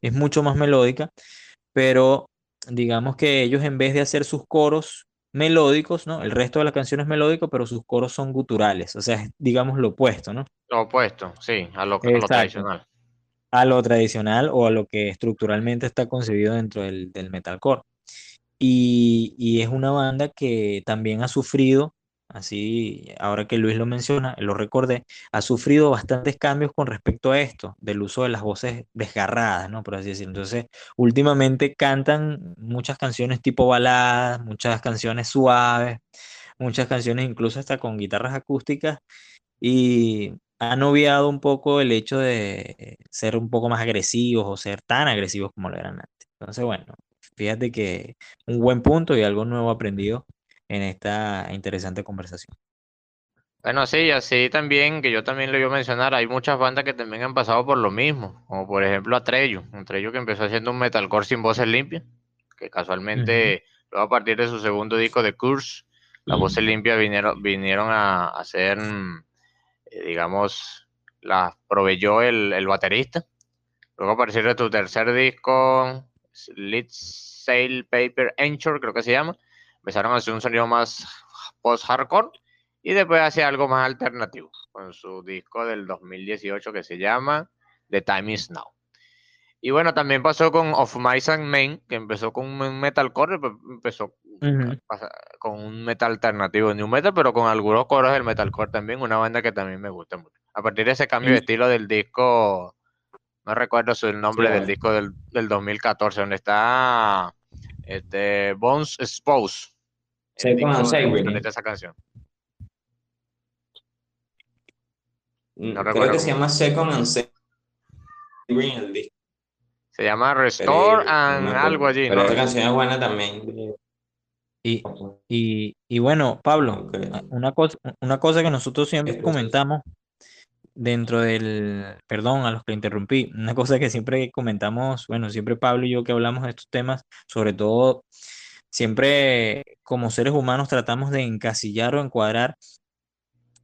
es mucho más melódica, pero digamos que ellos en vez de hacer sus coros melódicos, ¿no? El resto de la canción es melódico, pero sus coros son guturales, o sea, es, digamos, lo opuesto, ¿no? Lo opuesto, sí, a lo, a lo tradicional. A lo tradicional o a lo que estructuralmente está concebido dentro del, del metalcore. Y, y, es una banda que también ha sufrido así, ahora que Luis lo menciona, lo recordé, ha sufrido bastantes cambios con respecto a esto, del uso de las voces desgarradas, ¿no? Por así decirlo. Entonces, últimamente cantan muchas canciones tipo baladas, muchas canciones suaves, muchas canciones incluso hasta con guitarras acústicas y han obviado un poco el hecho de ser un poco más agresivos o ser tan agresivos como lo eran antes. Entonces, bueno, fíjate que un buen punto y algo nuevo aprendido en esta interesante conversación. Bueno, sí, así también, que yo también le voy a mencionar, hay muchas bandas que también han pasado por lo mismo, como por ejemplo Atreyu, Atreyu que empezó haciendo un metalcore sin voces limpias, que casualmente luego a partir de su segundo disco de Curse, las voces limpias vinieron, vinieron a, hacer, eh, digamos, las proveyó el, el, baterista. Luego a partir de tu tercer disco, Lead Sail Paper Anchor, creo que se llama, empezaron a hacer un sonido más post-hardcore y después hacía algo más alternativo con su disco del 2018 que se llama The Time Is Now. Y bueno, también pasó con Of Mice and Men, que empezó con un metalcore, pues, empezó con un metal alternativo, new metal, pero con algunos coros del metalcore también, una banda que también me gusta mucho. A partir de ese cambio de estilo del disco, no recuerdo el nombre del disco del, del 2014, donde está este, Bones Expose. Second and Savory. esa canción. Mm, no Creo que se llama Second and Savory el disco. Se llama Restore and algo allí. Pero esta canción es buena también. Y, y, y bueno, Pablo, una, cosa, una cosa que nosotros siempre comentamos dentro del, perdón a los que interrumpí, una cosa que siempre comentamos, bueno, siempre Pablo y yo que hablamos de estos temas, sobre todo siempre como seres humanos tratamos de encasillar o encuadrar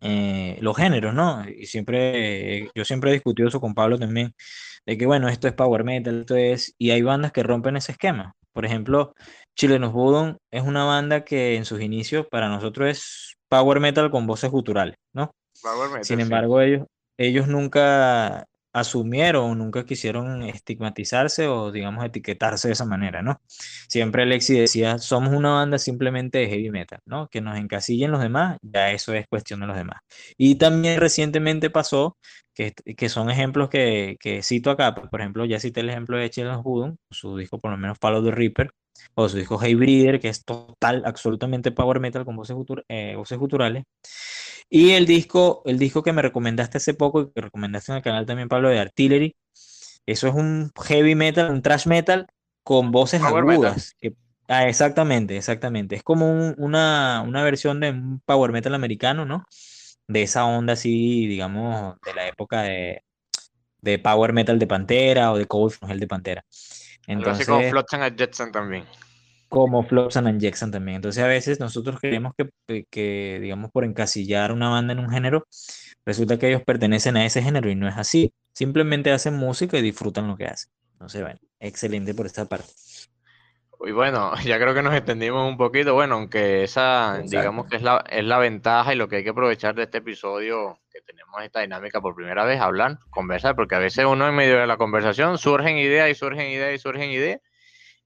eh, los géneros, ¿no? Y siempre, yo siempre he discutido eso con Pablo también, de que bueno, esto es power metal, esto es, y hay bandas que rompen ese esquema. Por ejemplo, Chilenos Budon es una banda que en sus inicios para nosotros es power metal con voces guturales, ¿no? Sin embargo, ellos, ellos nunca asumieron, nunca quisieron estigmatizarse o, digamos, etiquetarse de esa manera, ¿no? Siempre Alexi decía, somos una banda simplemente de heavy metal, ¿no? Que nos encasillen los demás, ya eso es cuestión de los demás. Y también recientemente pasó, que, que son ejemplos que, que, cito acá, pues, por ejemplo, ya cité el ejemplo de Children's Budum, su disco por lo menos Follow the Reaper, o su disco Hey Breeder, que es total, absolutamente power metal con voces, eh, voces guturales. Y el disco, el disco que me recomendaste hace poco y que recomendaste en el canal también, Pablo, de Artillery, eso es un heavy metal, un thrash metal con voces agudas. ah, exactamente, exactamente. Es como una, una versión de un power metal americano, ¿no? De esa onda así, digamos, de la época de, de power metal de Pantera o de Cold From Hell de Pantera. Entonces, Algo así como Flotsam and Jetson también como Flotsam and Jackson también. Entonces a veces nosotros creemos que, que, digamos, por encasillar una banda en un género, resulta que ellos pertenecen a ese género y no es así. Simplemente hacen música y disfrutan lo que hacen. Entonces, bueno, excelente por esta parte. Y bueno, ya creo que nos extendimos un poquito, bueno, aunque esa, digamos que es la, es la ventaja y lo que hay que aprovechar de este episodio, que tenemos esta dinámica por primera vez, hablar, conversar, porque a veces uno en medio de la conversación surgen ideas y surgen ideas y surgen ideas,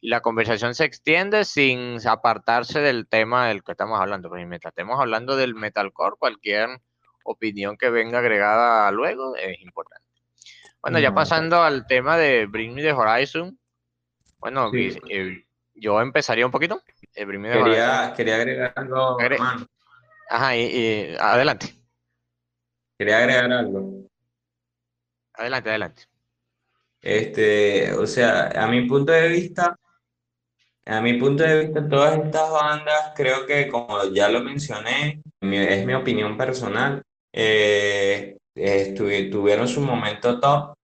y la conversación se extiende sin apartarse del tema del que estamos hablando. Pues mientras estemos hablando del metalcore, cualquier opinión que venga agregada luego es importante. Bueno, ya pasando al tema de Bring Me the Horizon, bueno, eh, yo empezaría un poquito. Eh, quería, quería agregar algo. Ajá, y, adelante. Quería agregar algo. Adelante, adelante. Este, o sea, a mi punto de vista, a mi punto de vista, todas estas bandas, creo que como ya lo mencioné, es mi opinión personal, eh, tuvieron su momento top,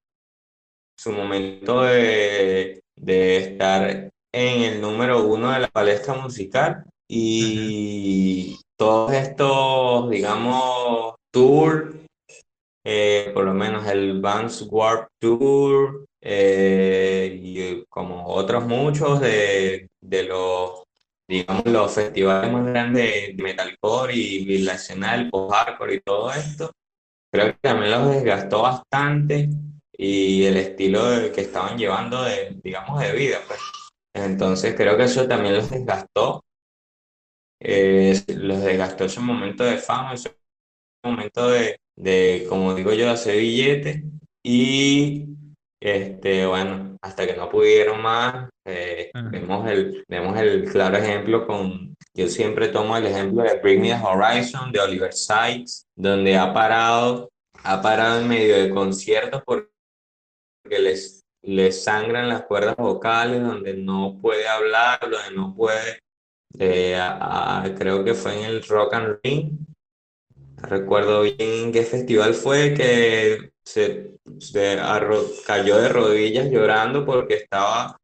su momento de, estar en el número uno de la palestra musical y todos estos, digamos, tour, eh, por lo menos el Vans Warp Tour, eh, y como otros muchos de, de los, digamos, los festivales más grandes de metalcore y del post-hardcore y todo esto, creo que también los desgastó bastante y el estilo que estaban llevando de, digamos, de vida, pues. Entonces creo que eso también los desgastó. Eh, los desgastó ese momento de fama, ese momento de, de como digo yo, hacer billetes y este, bueno, hasta que no pudieron más, eh, vemos, el, vemos el claro ejemplo con, yo siempre tomo el ejemplo de Bring Me Horizon de Oliver Sykes, donde ha parado, ha parado en medio de conciertos porque les, les sangran las cuerdas vocales, donde no puede hablar, donde no puede, eh, creo que fue en el Rock and Ring, recuerdo bien qué festival fue que se, cayó de rodillas llorando porque estaba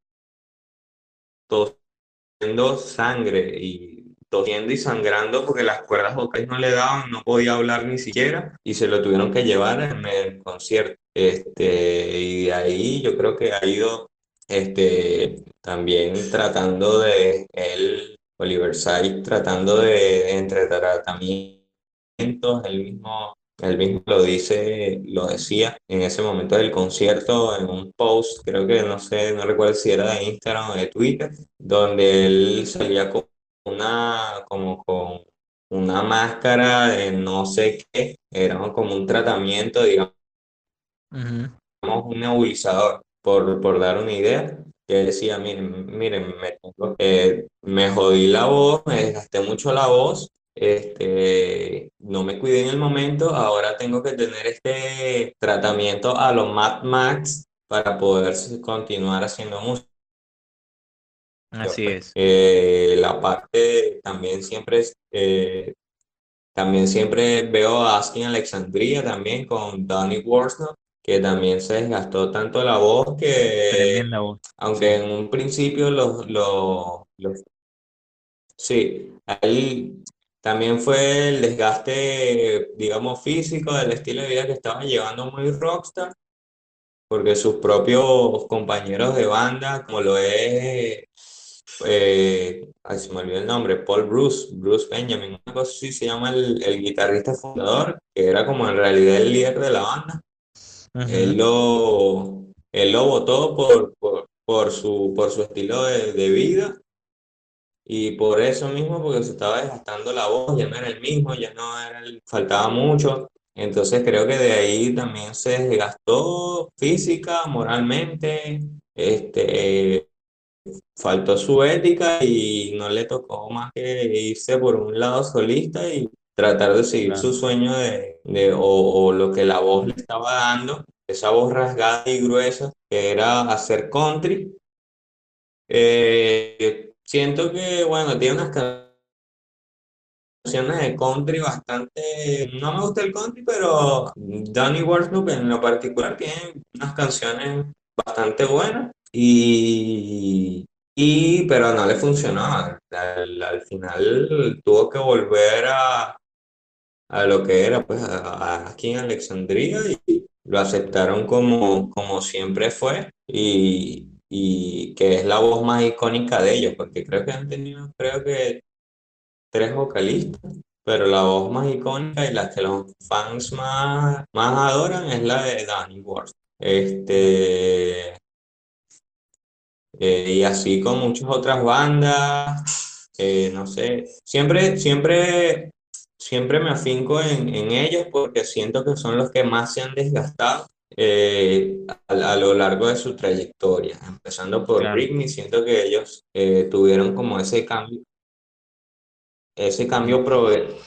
tosiendo sangre y tosiendo y sangrando porque las cuerdas vocales no le daban, no podía hablar ni siquiera y se lo tuvieron que llevar en el concierto. Este, y de ahí yo creo que ha ido este, también tratando de, él, Oliver Sykes, tratando de, entre tratamientos, el mismo él mismo lo dice, lo decía en ese momento del concierto, en un post, creo que no sé, no recuerdo si era de Instagram o de Twitter, donde él salía con una, como con una máscara de no sé qué, era como un tratamiento, digamos, un nebulizador, por, por dar una idea, que decía, miren, miren, me, me jodí la voz, me desgasté mucho la voz, este, no me cuidé en el momento, ahora tengo que tener este tratamiento a los Mad Max para poder continuar haciendo música. Así es. Eh, la parte también siempre eh, también siempre veo a Askin Alexandria también con Donny Worsnop, que también se desgastó tanto la voz que, aunque en un principio los, los, los sí, ahí también fue el desgaste, digamos, físico del estilo de vida que estaba llevando muy rockstar, porque sus propios compañeros de banda, como lo es, eh, ay, se me olvidó el nombre, Paul Bruce, Bruce Benjamin, una cosa así se llama el, el guitarrista fundador, que era como en realidad el líder de la banda. Él lo, él lo votó por, por, por, su, por su estilo de, de vida y por eso mismo, porque se estaba desgastando la voz, ya no era el mismo, ya no era el, faltaba mucho. Entonces creo que de ahí también se desgastó física, moralmente, este, faltó su ética y no le tocó más que irse por un lado solista y tratar de seguir su sueño de, de o, o, lo que la voz le estaba dando, esa voz rasgada y gruesa, que era hacer country. Eh, Siento que, bueno, tiene unas canciones de country bastante. No me gusta el country, pero Danny Warsloop en lo particular tiene unas canciones bastante buenas. Y, y pero no le funcionó. Al, final tuvo que volver a, a lo que era, pues, aquí en Alexandria y lo aceptaron como, como siempre fue. Y, y que es la voz más icónica de ellos, porque creo que han tenido, creo que tres vocalistas, pero la voz más icónica y la que los fans más, más adoran es la de Danny Ward. Este, eh, y así con muchas otras bandas, eh, no sé, siempre, siempre, siempre me afinco en, en ellos porque siento que son los que más se han desgastado eh, a, lo largo de su trayectoria, empezando por claro. Britney, siento que ellos eh, tuvieron como ese cambio, ese cambio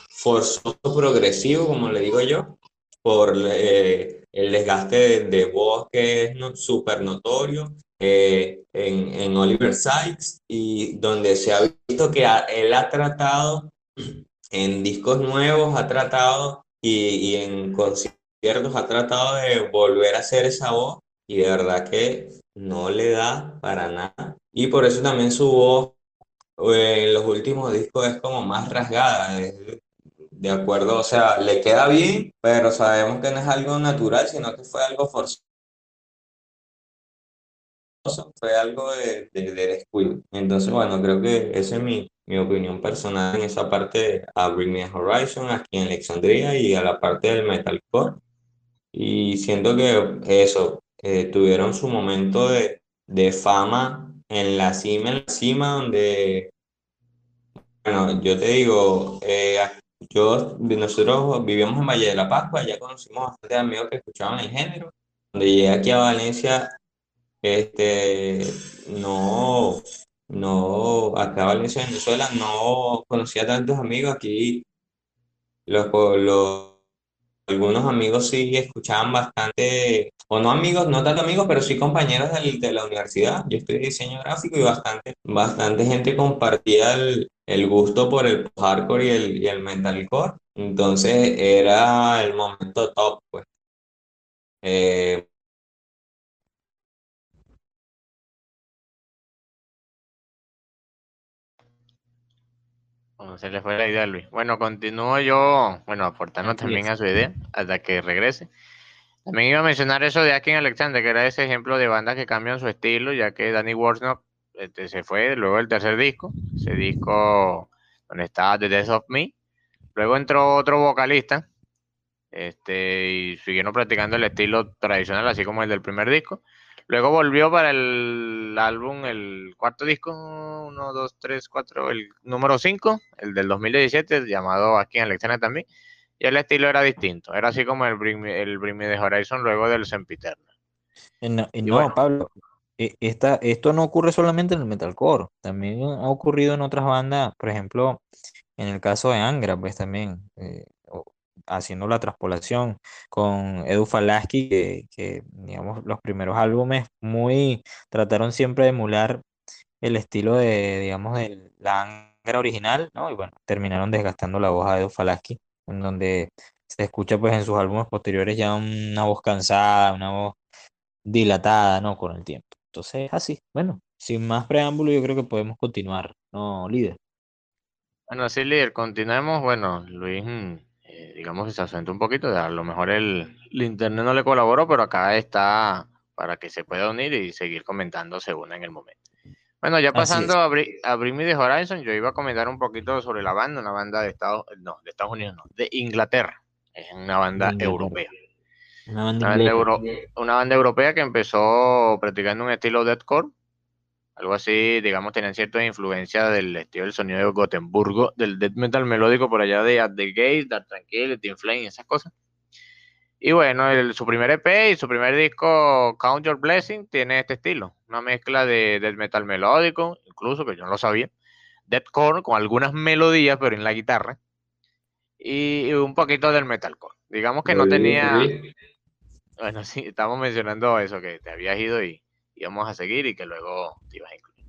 forzoso progresivo, como le digo yo, por eh, el desgaste de, voz que es súper notorio en, en, Oliver Sykes y donde se ha visto que él ha tratado en discos nuevos, ha tratado y, y en conciertos ha tratado de volver a hacer esa voz y de verdad que no le da para nada. Y por eso también su voz eh, en los últimos discos es como más rasgada, de acuerdo, o sea, le queda bien, pero sabemos que no es algo natural, sino que fue algo forzoso, fue algo de, de, descuido. Entonces, bueno, creo que esa es mi, mi opinión personal en esa parte a Bring Me Horizon, aquí en Alexandria y a la parte del metalcore. Y siento que eso, eh, tuvieron su momento de, de, fama en la cima, en la cima donde Bueno, yo te digo, eh, yo, nosotros vivíamos en Valle de la Pascua, ya conocimos bastante amigos que escuchaban el género. Cuando llegué aquí a Valencia, este, no, no, acá Valencia, Venezuela, no conocía tantos amigos. Aquí los, algunos amigos sí escuchaban bastante, o no amigos, no tanto amigos, pero sí compañeros de, la universidad. Yo de diseño gráfico y bastante, bastante gente compartía el, el gusto por el hardcore y el, y el metalcore. Entonces era el momento top, pues. Eh, se le fue la idea a Luis. Bueno, continúo yo, bueno, aportando también a su idea hasta que regrese. También iba a mencionar eso de Akin Alexander, que era ese ejemplo de banda que cambian su estilo, ya que Danny Worsnock este, se fue luego el tercer disco, ese disco donde estaba The Death of Me. Luego entró otro vocalista este, y siguieron practicando el estilo tradicional, así como el del primer disco. Luego volvió para el álbum, el cuarto disco, 1, 2, 3, 4, el número 5, el del 2017, llamado aquí en Alexandria también. Y el estilo era distinto, era así como el Bring Me, el Bring de Horizon luego del Sempiterno. No, no Pablo, e, esta, esto no ocurre solamente en el metalcore, también ha ocurrido en otras bandas, por ejemplo, en el caso de Angra, pues también. Eh, haciendo la traspolación con Edu Falaschi, que, digamos, los primeros álbumes muy trataron siempre de emular el estilo de, digamos, de la Angra original, ¿no? Y bueno, terminaron desgastando la voz a Edu Falaschi, en donde se escucha pues en sus álbumes posteriores ya una voz cansada, una voz dilatada, ¿no? Con el tiempo. Entonces, así, bueno, sin más preámbulo, yo creo que podemos continuar, ¿no, líder? Bueno, sí, líder, continuemos. Bueno, Luis mm, eh, digamos se asentó un poquito, a lo mejor el, internet no le colaboró, pero acá está para que se pueda unir y seguir comentando según en el momento. Bueno, ya pasando a, a Bring Me Horizon, yo iba a comentar un poquito sobre la banda, una banda de Estados, no, de Estados Unidos, no, de Inglaterra. Es una banda europea. Una banda, una banda, europea que empezó practicando un estilo deathcore, algo así, digamos, tenían cierta influencia del estilo del sonido de Gotemburgo, del death metal melódico por allá de At the Gate, Dark Tranquility, Inflame, esas cosas. Y bueno, su primer EP y su primer disco, Count Your Blessing, tiene este estilo, una mezcla de death metal melódico, incluso que yo no lo sabía, deathcore con algunas melodías, pero en la guitarra, y un poquito del metalcore. Digamos que no tenía... Bueno, sí, estamos mencionando eso, que te habías ido y íbamos a seguir y que luego te ibas a incluir.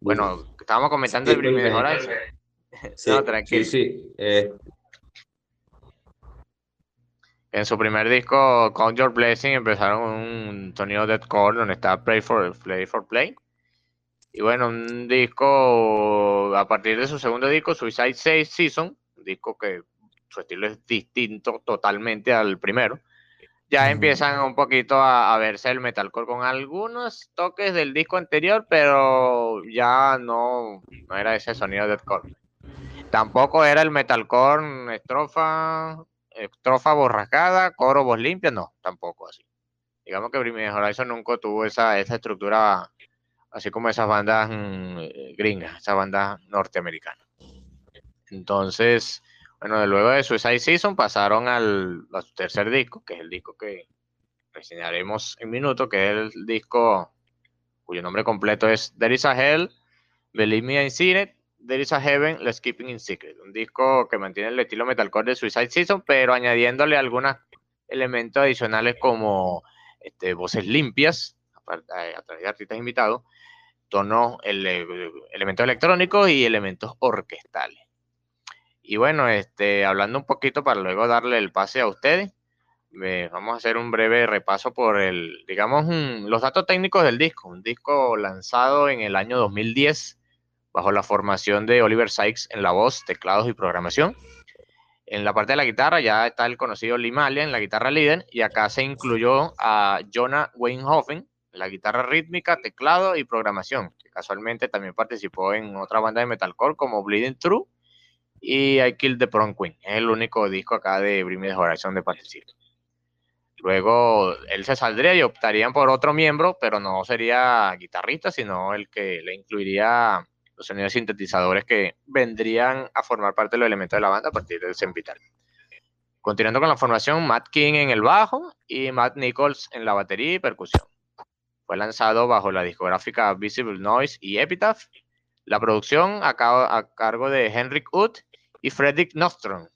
Bueno, estábamos comentando el primer Horizon. Sí, no, tranquilo. Sí, sí. Eh. En su primer disco, Count Your Blessing, empezaron un sonido deathcore donde estaba Play for Play for Play. Y bueno, un disco, a partir de su segundo disco, Suicide Six Season, un disco que su estilo es distinto totalmente al primero ya empiezan un poquito a, verse el metalcore con algunos toques del disco anterior, pero ya no, no era ese sonido de deathcore. Tampoco era el metalcore estrofa, estrofa borrascada, coro voz limpia, no, tampoco así. Digamos que Bring Horizon nunca tuvo esa, esa estructura así como esas bandas mm, gringas, esas bandas norteamericanas. Entonces, bueno, luego de Suicide Season pasaron al, tercer disco, que es el disco que reseñaremos en minuto, que es el disco cuyo nombre completo es There is a Hell, Believe Me I Seen It, There is a Heaven, Let's Keeping in Secret. Un disco que mantiene el estilo metalcore de Suicide Season, pero añadiéndole algunos elementos adicionales como este, voces limpias, a, través de artistas invitados, tonos, elementos electrónicos y elementos orquestales. Y bueno, este, hablando un poquito para luego darle el pase a ustedes, vamos a hacer un breve repaso por el, digamos, los datos técnicos del disco. Un disco lanzado en el año 2010 bajo la formación de Oliver Sykes en la voz, teclados y programación. En la parte de la guitarra ya está el conocido Limalia en la guitarra líder y acá se incluyó a Jonah Weinhofen en la guitarra rítmica, teclado y programación, que casualmente también participó en otra banda de metalcore como Bleeding True y I Killed the Prom Queen. Es el único disco acá de Bring de participo. Luego él se saldría y optarían por otro miembro, pero no sería guitarrista, sino el que le incluiría los sonidos sintetizadores que vendrían a formar parte de los elementos de la banda a partir del Sempital. Continuando con la formación, Matt King en el bajo y Matt Nichols en la batería y percusión. Fue lanzado bajo la discográfica Visible Noise y Epitaph. La producción a, cargo de Henrik Uth y Fredrik Nostrom,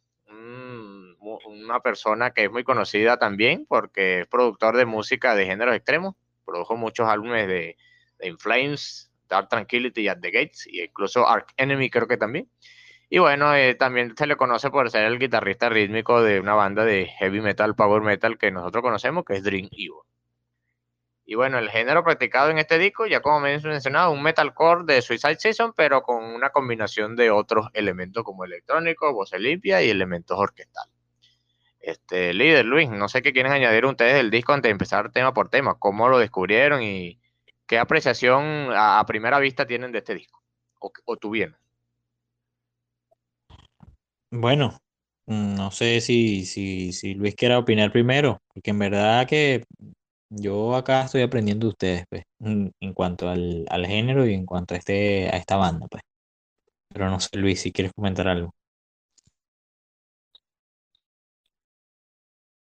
una persona que es muy conocida también porque es productor de música de géneros extremos. Produjo muchos álbumes de, de In Flames, Dark Tranquility At the Gates, y incluso Ark Enemy creo que también. Y bueno, eh, también se le conoce por ser el guitarrista rítmico de una banda de heavy metal, power metal que nosotros conocemos, que es Dream Evil. Y bueno, el género practicado en este disco, ya como me mencionado, un metalcore de Suicide Season, pero con una combinación de otros elementos como electrónico, voz limpia y elementos orquestales. Este, líder Luis, no sé qué quieren añadir ustedes del disco antes de empezar tema por tema, cómo lo descubrieron y qué apreciación a, primera vista tienen de este disco, o, tuvieron. Bueno, no sé si, si, si Luis quiera opinar primero, porque en verdad que yo acá estoy aprendiendo de ustedes, pues, en, cuanto al, al, género y en cuanto a, este, a esta banda, pues. Pero no sé, Luis, si quieres comentar algo.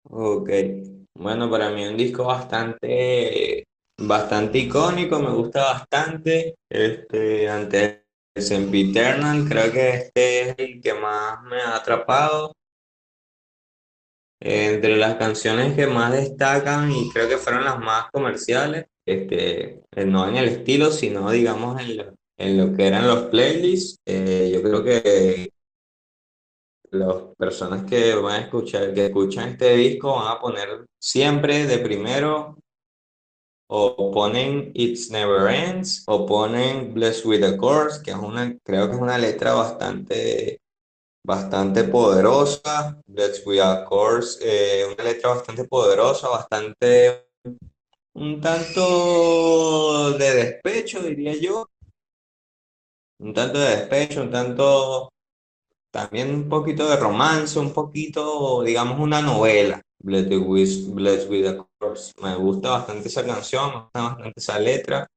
Ok, bueno, para mí un disco bastante, bastante icónico, me gusta bastante. Este, antes de Sempiternal, creo que este es el que más me ha atrapado. Entre las canciones que más destacan y creo que fueron las más comerciales, este, eh, no en el estilo, sino digamos en lo, en lo que eran los playlists, eh, yo creo que las personas que van a escuchar, que escuchan este disco van a poner siempre de primero o ponen It's Never Ends o ponen Blessed with a Course, que es una, creo que es una letra bastante, bastante poderosa. Blessed with a Course, eh, una letra bastante poderosa, bastante, un tanto de despecho, diría yo. Un tanto de despecho, un tanto también un poquito de romance, un poquito, digamos, una novela. Blessed with, with a Corpse. Me gusta bastante esa canción, me gusta bastante esa letra.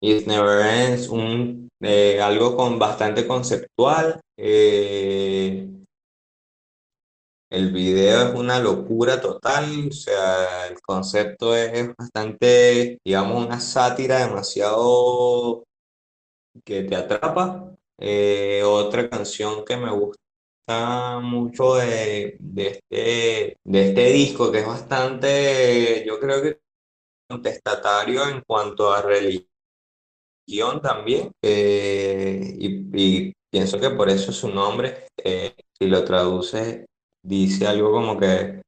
It Never Ends, un, eh, algo con bastante conceptual. Eh, el video es una locura total, o sea, el concepto es bastante, digamos, una sátira demasiado que te atrapa. Eh, otra canción que me gusta mucho de, este, de este disco, que es bastante, yo creo que contestatario en cuanto a religión también, eh, y, pienso que por eso su nombre, eh, si lo traduce, dice algo como que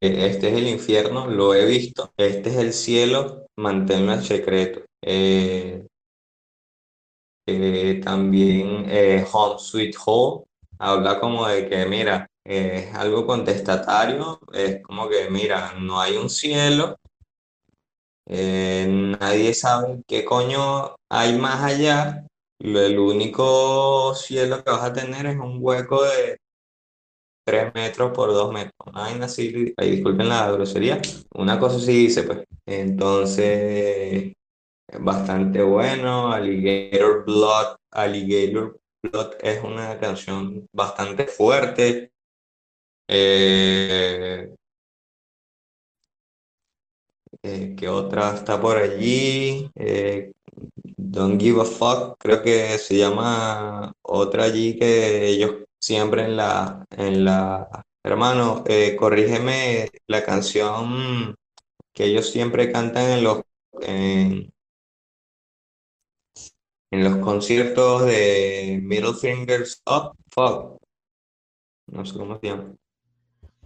este es el infierno, lo he visto, este es el cielo, manténlo en secreto. Eh, también eh, Home Sweet Home habla como de que, mira, es algo contestatario, es como que, mira, no hay un cielo, eh, nadie sabe qué coño hay más allá, el único cielo que vas a tener es un hueco de 3 metros por 2 metros. Ay, así, ahí disculpen la grosería, una cosa sí dice, pues. Entonces, bastante bueno. Alligator Blood, Alligator Blood es una canción bastante fuerte. Eh, eh, ¿qué otra está por allí? Eh, Don't Give a Fuck, creo que se llama otra allí que ellos siempre en la, en la, hermano, corrígeme la canción que ellos siempre cantan en los, en, en los conciertos de Middle Fingers Up, fuck. No sé cómo se llama.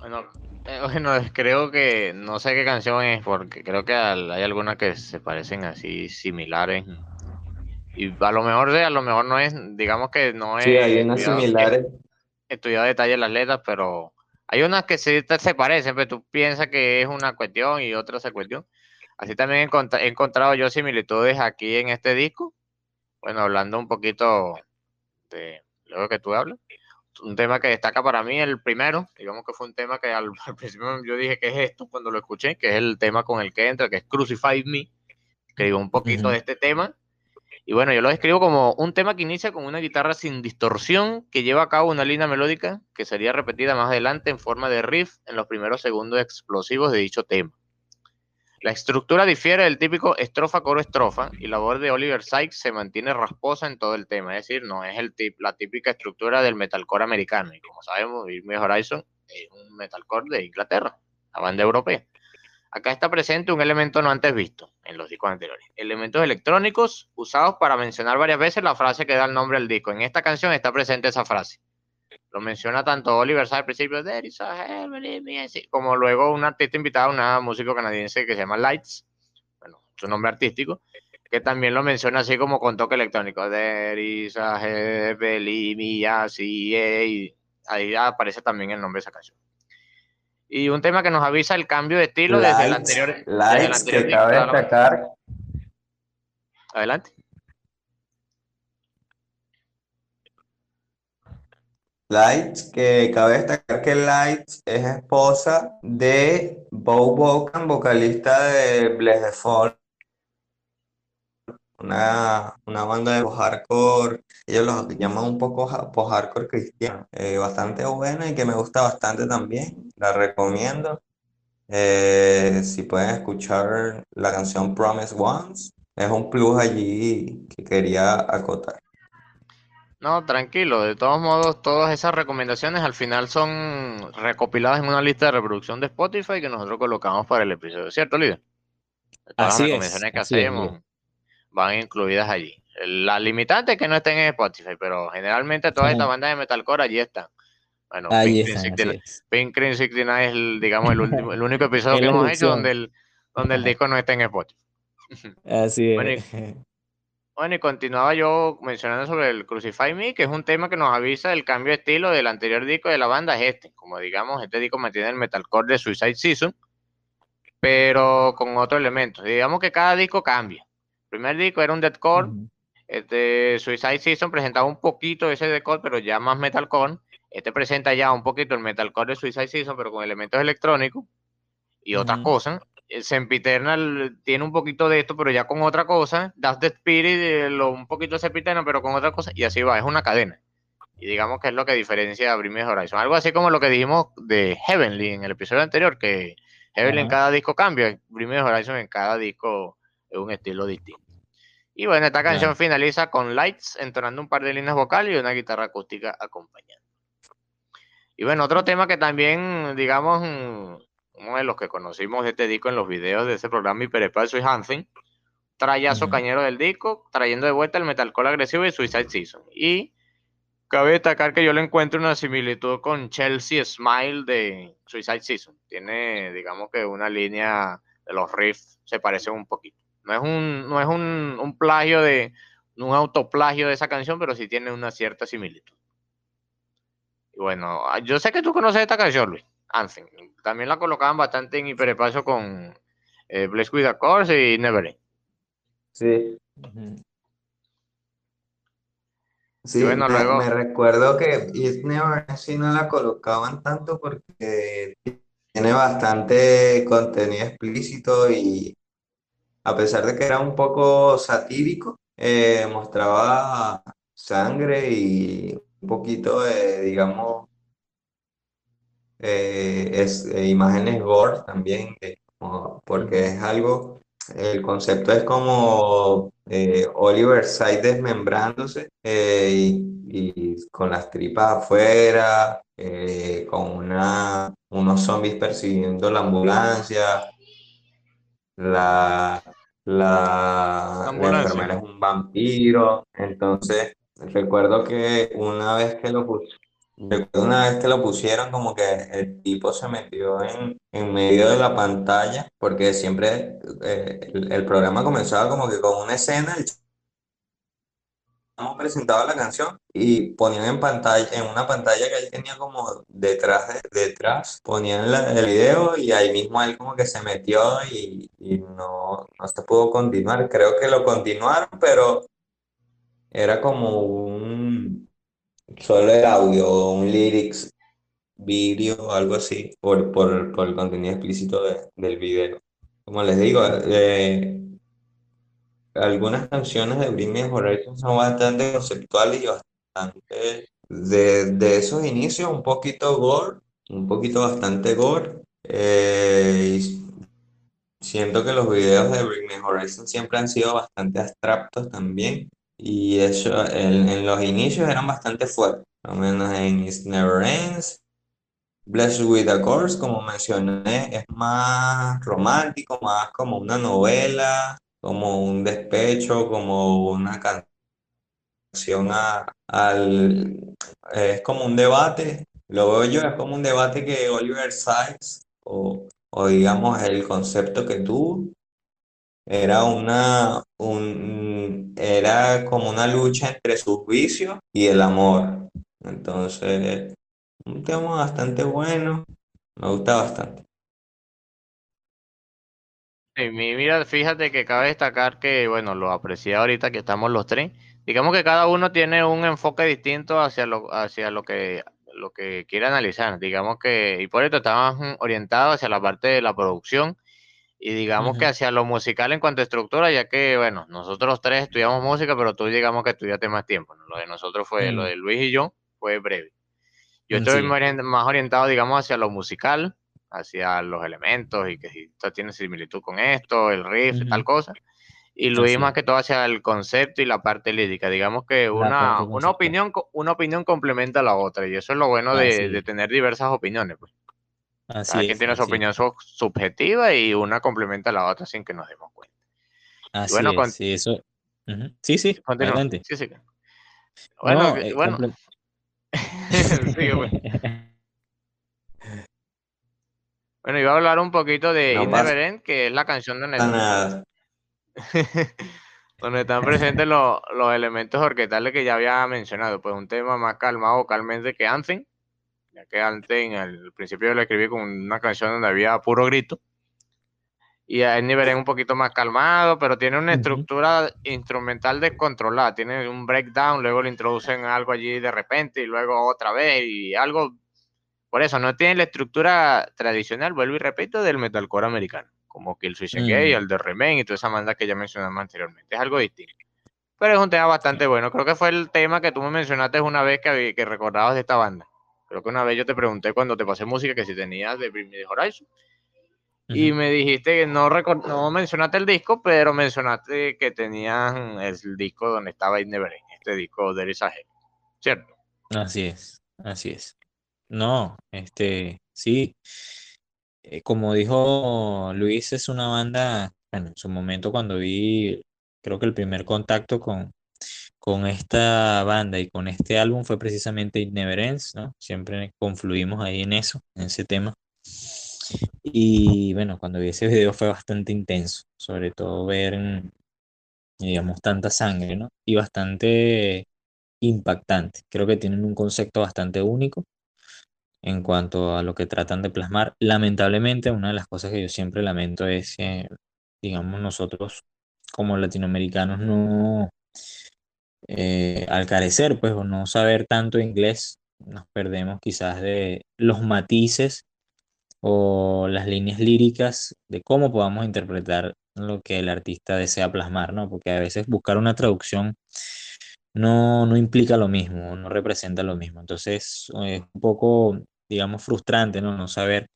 Bueno, eh, bueno, creo que no sé qué canción es, porque creo que hay algunas que se parecen así similares. Y a lo mejor, a lo mejor no es, digamos que no es. Sí, hay unas similares. Estudiado detalle las letras, pero hay unas que sí se parecen, pero tú piensas que es una cuestión y otra es cuestión. Así también he encontrado yo similitudes aquí en este disco bueno, hablando un poquito de lo que tú hablas, un tema que destaca para mí, el primero, digamos que fue un tema que al, principio yo dije que es esto cuando lo escuché, que es el tema con el que entra, que es Crucify Me, que digo un poquito de este tema. Y bueno, yo lo describo como un tema que inicia con una guitarra sin distorsión que lleva a cabo una línea melódica que sería repetida más adelante en forma de riff en los primeros segundos explosivos de dicho tema. La estructura difiere del típico estrofa coro estrofa y la voz de Oliver Sykes se mantiene rasposa en todo el tema, es decir, no es la típica estructura del metalcore americano y como sabemos, Irving Horizon es un metalcore de Inglaterra, la banda europea. Acá está presente un elemento no antes visto en los discos anteriores. Elementos electrónicos usados para mencionar varias veces la frase que da el nombre al disco. En esta canción está presente esa frase. Lo menciona tanto Oliver Sykes al principio, de como luego un artista invitado, una músico canadiense que se llama Lights, bueno, su nombre artístico, que también lo menciona así como con toque electrónico. There is a ahí aparece también el nombre de esa canción y un tema que nos avisa el cambio de estilo desde el anterior. Lights, que cabe destacar. Adelante. Lights, que cabe destacar que Lights es esposa de Bo Bocan, vocalista de Bless the Fall, una, una banda de post-hardcore, ellos lo llaman un poco post-hardcore cristiano, eh, bastante buena y que me gusta bastante también, la recomiendo. Eh, si pueden escuchar la canción Promise Once, es un plus allí que quería acotar. No, tranquilo, de todos modos, todas esas recomendaciones al final son recopiladas en una lista de reproducción de Spotify que nosotros colocamos para el episodio, ¿cierto, Lidia? Todas las recomendaciones que hacemos van incluidas allí. La limitante es que no estén en Spotify, pero generalmente todas estas bandas de metalcore allí están. Bueno, Pink, 69, es el, digamos, el, último, el único episodio que hemos hecho donde el, donde el disco no está en Spotify. Así es. Bueno bueno, y continuaba yo mencionando sobre el Crucify Me, que es un tema que nos avisa del cambio de estilo del anterior disco de la banda, es este. Como digamos, este disco mantiene el metalcore de Suicide Season, pero con otro elemento. Digamos que cada disco cambia primer disco era un deathcore. Este Suicide Season presentaba un poquito ese deathcore, pero ya más metalcore. Este presenta ya un poquito el metalcore de Suicide Season, pero con elementos electrónicos y otras cosas. El Sempiternal tiene un poquito de esto, pero ya con otra cosa. Das the Spirit, eh, lo, un poquito de Sempiternal, pero con otra cosa. Y así va, es una cadena. Y digamos que es lo que diferencia a Bring Horizon. Algo así como lo que dijimos de Heavenly en el episodio anterior, que Heavenly en cada disco cambia, Bring Horizon en cada disco es un estilo distinto. Y bueno, esta canción finaliza con Lights entonando un par de líneas vocales y una guitarra acústica acompañando. Y bueno, otro tema que también, digamos, uno de los que conocimos de este disco en los videos de ese programa Hiperespacio y Hansen, trayazo cañero del disco, trayendo de vuelta el metalcore agresivo y Suicide Season. Y cabe destacar que yo le encuentro una similitud con Chelsea Smile de Suicide Season. Tiene, digamos que una línea de los riffs se parece un poquito. No es un, no es un, plagio de, un autoplagio de esa canción, pero sí tiene una cierta similitud. Y bueno, ah, yo sé que tú conoces esta canción, Luis, Anthem. También la colocaban bastante en hiperespacio con eh, Bless with a Course y Never Sí. Sí, bueno, me, luego... me recuerdo que It Never sí no la colocaban tanto porque tiene bastante contenido explícito y a pesar de que era un poco satírico, eh, mostraba sangre y un poquito de, digamos, eh, es, eh, imágenes gore también, porque es algo, el concepto es como Oliver Side desmembrándose y, con las tripas afuera, con una, unos zombies persiguiendo la ambulancia. La, la, enfermera es un vampiro. Entonces, recuerdo que una vez que lo una vez que lo pusieron, como que el tipo se metió en, en medio de la pantalla, porque siempre eh, el, programa comenzaba como que con una escena, el presentado la canción y ponían en pantalla, en una pantalla que él tenía como detrás, de, detrás, ponían el video y ahí mismo él como que se metió y, no, no se pudo continuar. Creo que lo continuaron, pero era como un, solo el audio, un lyrics, vídeo, algo así, por, por, por el contenido explícito del video. Como les digo, eh, algunas canciones de Bring Me Horizon son bastante conceptuales y bastante de, de esos inicios, un poquito gore, un poquito bastante gore. Eh, siento que los videos de Bring Me Horizon siempre han sido bastante abstractos también. Y eso, en, en los inicios eran bastante fuertes, al menos en It Never Ends. Blessed with a Course, como mencioné, es más romántico, más como una novela, como un despecho, como una canción al... Es como un debate, lo veo yo, es como un debate que Oliver Sykes, o, o digamos el concepto que tuvo, era una, un, era como una lucha entre sus vicios y el amor. Entonces, un tema bastante bueno, me gusta bastante. Sí, mira, fíjate que cabe destacar que, bueno, lo aprecié ahorita que estamos los tres. Digamos que cada uno tiene un enfoque distinto hacia lo, hacia lo que, lo que quiere analizar. Digamos que y por esto estamos orientados hacia la parte de la producción y digamos que hacia lo musical en cuanto a estructura, ya que, bueno, nosotros tres estudiamos música, pero tú digamos que estudiaste más tiempo. Lo de nosotros fue, lo de Luis y yo fue breve. Yo estoy más orientado, digamos, hacia lo musical, hacia los elementos y que si esto tiene similitud con esto, el riff, tal cosa. Y Luis más que todo hacia el concepto y la parte lírica. Digamos que una, una opinión, una opinión complementa a la otra y eso es lo bueno de, tener diversas opiniones. Pues. Así Cada quien tiene su opinión subjetiva y una complementa a la otra sin que nos demos cuenta. Así bueno, sí, eso. Sí, sí, adelante. Sí, sí. Bueno, eh, bueno. Bueno, iba a hablar un poquito de no que es la canción donde, donde están presentes los, elementos orquestales que ya había mencionado. Pues un tema más calmado, calmente que Anthem, ya que Anthem al principio yo lo escribí con una canción donde había puro grito. Y a nivel es un poquito más calmado, pero tiene una estructura instrumental descontrolada. Tiene un breakdown, luego le introducen algo allí de repente y luego otra vez y algo por eso no tiene la estructura tradicional, vuelvo y repito, del metalcore americano, como que el Switch mm. Gay, el de Remain y toda esa banda que ya mencionamos anteriormente. Es algo distinto. Pero es un tema bastante bueno. Creo que fue el tema que tú me mencionaste una vez que, que recordabas de esta banda. Creo que una vez yo te pregunté cuando te pasé música que si tenías de Bring Horizon. Y me dijiste que no, no mencionaste el disco, pero mencionaste que tenían el disco donde estaba In este disco de Is ¿cierto? Así es, así es. No, este, sí, eh, como dijo Luis, es una banda, bueno, en su momento cuando vi, creo que el primer contacto con, con esta banda y con este álbum fue precisamente It Never Ends, ¿no? Siempre confluimos ahí en eso, en ese tema. Y bueno, cuando vi ese video fue bastante intenso, sobre todo ver, digamos, tanta sangre, ¿no? Y bastante impactante. Creo que tienen un concepto bastante único en cuanto a lo que tratan de plasmar. Lamentablemente, una de las cosas que yo siempre lamento es que, digamos, nosotros como latinoamericanos no, eh, al carecer, pues, o no saber tanto inglés, nos perdemos quizás de los matices o las líneas líricas de cómo podamos interpretar lo que el artista desea plasmar, ¿no? Porque a veces buscar una traducción no, no implica lo mismo, no representa lo mismo. Entonces, es un poco digamos, frustrante, ¿no? No saber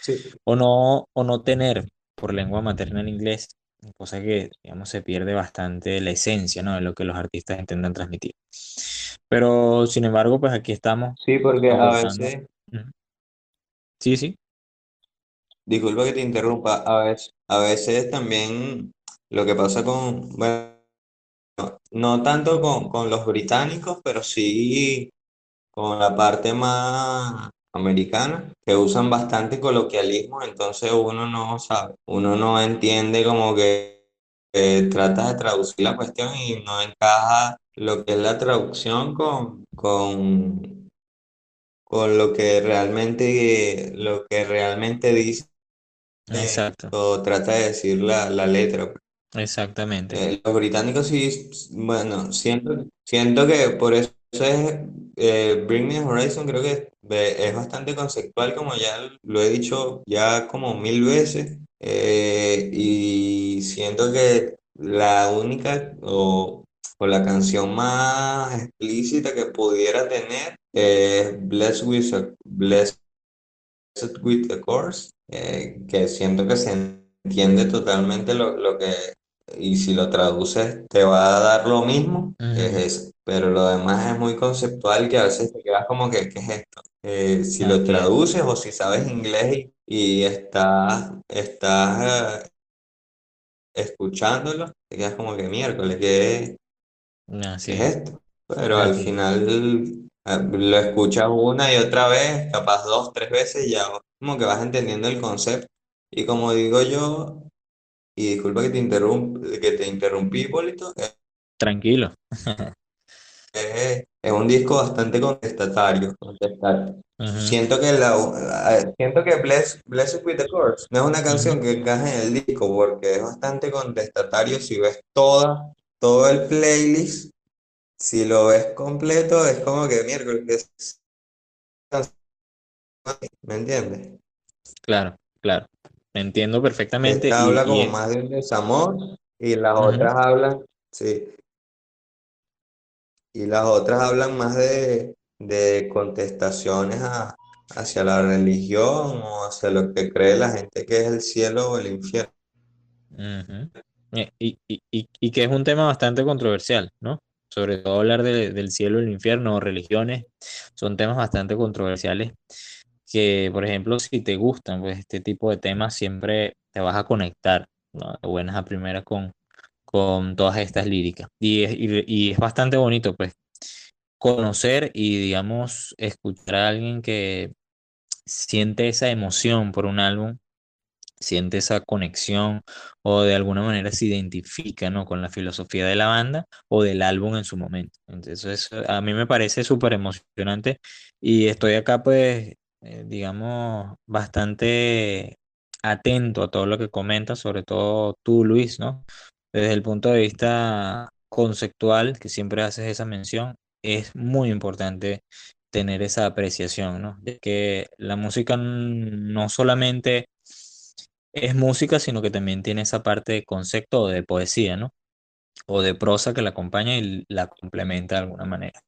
o, no, o no tener por lengua materna el inglés, cosa que, digamos, se pierde bastante la esencia, ¿no? De lo que los artistas intentan transmitir. Pero, sin embargo, pues aquí estamos. Sí, porque a veces... Sí, sí. Disculpa que te interrumpa, a veces, a veces también lo que pasa con, bueno, no tanto con, con los británicos, pero sí con la parte más americana, que usan bastante coloquialismo, entonces uno no sabe, uno no entiende como que trata de traducir la cuestión y no encaja lo que es la traducción con, con, con lo que realmente, lo que realmente dice Exacto. o trata de decir la, la letra. Exactamente. Eh, los británicos sí, bueno, siento, siento que por eso es eh, Bring Me Horizon, creo que es bastante conceptual, como ya lo he dicho ya como mil veces, eh, y siento que la única o, la canción más explícita que pudiera tener es Blessed with, a, Blessed with the Course, eh, que siento que se entiende totalmente lo, lo que y si lo traduces te va a dar lo mismo, es eso. Pero lo demás es muy conceptual que a veces te quedas como que, ¿qué es esto? Eh, si lo traduces o si sabes inglés y, estás, estás eh, escuchándolo, te quedas como que miércoles, ¿qué, es esto? Pero al final eh, lo escuchas una y otra vez, capaz dos, tres veces, y ya como que vas entendiendo el concepto. Y como digo yo, y disculpa que te, que te interrumpí, Polito. Tranquilo. es, un disco bastante contestatario. Siento que la siento que Bless, Blessed with the Chords no es una canción que encaje en el disco porque es bastante contestatario. Si ves toda, todo el playlist, si lo ves completo, es como que miércoles. ¿Me entiendes? Claro, claro. Entiendo perfectamente. Esta habla como más de un desamor y las otras hablan, sí. Y las otras hablan más de, de contestaciones hacia la religión o hacia lo que cree la gente que es el cielo o el infierno. Eh, y, y, y, que es un tema bastante controversial, ¿no? Sobre todo hablar del cielo y el infierno o religiones son temas bastante controversiales que, por ejemplo, si te gustan pues, este tipo de temas, siempre te vas a conectar de buenas a primeras con, con todas estas líricas. Y es, y, es bastante bonito, pues, conocer y, digamos, escuchar a alguien que siente esa emoción por un álbum, siente esa conexión o de alguna manera se identifica ¿no? con la filosofía de la banda o del álbum en su momento. Entonces, a mí me parece súper emocionante y estoy acá pues eh, digamos, bastante atento a todo lo que comentas, sobre todo tú, Luis, ¿no? Desde el punto de vista conceptual, que siempre haces esa mención, es muy importante tener esa apreciación, ¿no? De que la música no solamente es música, sino que también tiene esa parte de concepto o de poesía, ¿no? O de prosa que la acompaña y la complementa de alguna manera.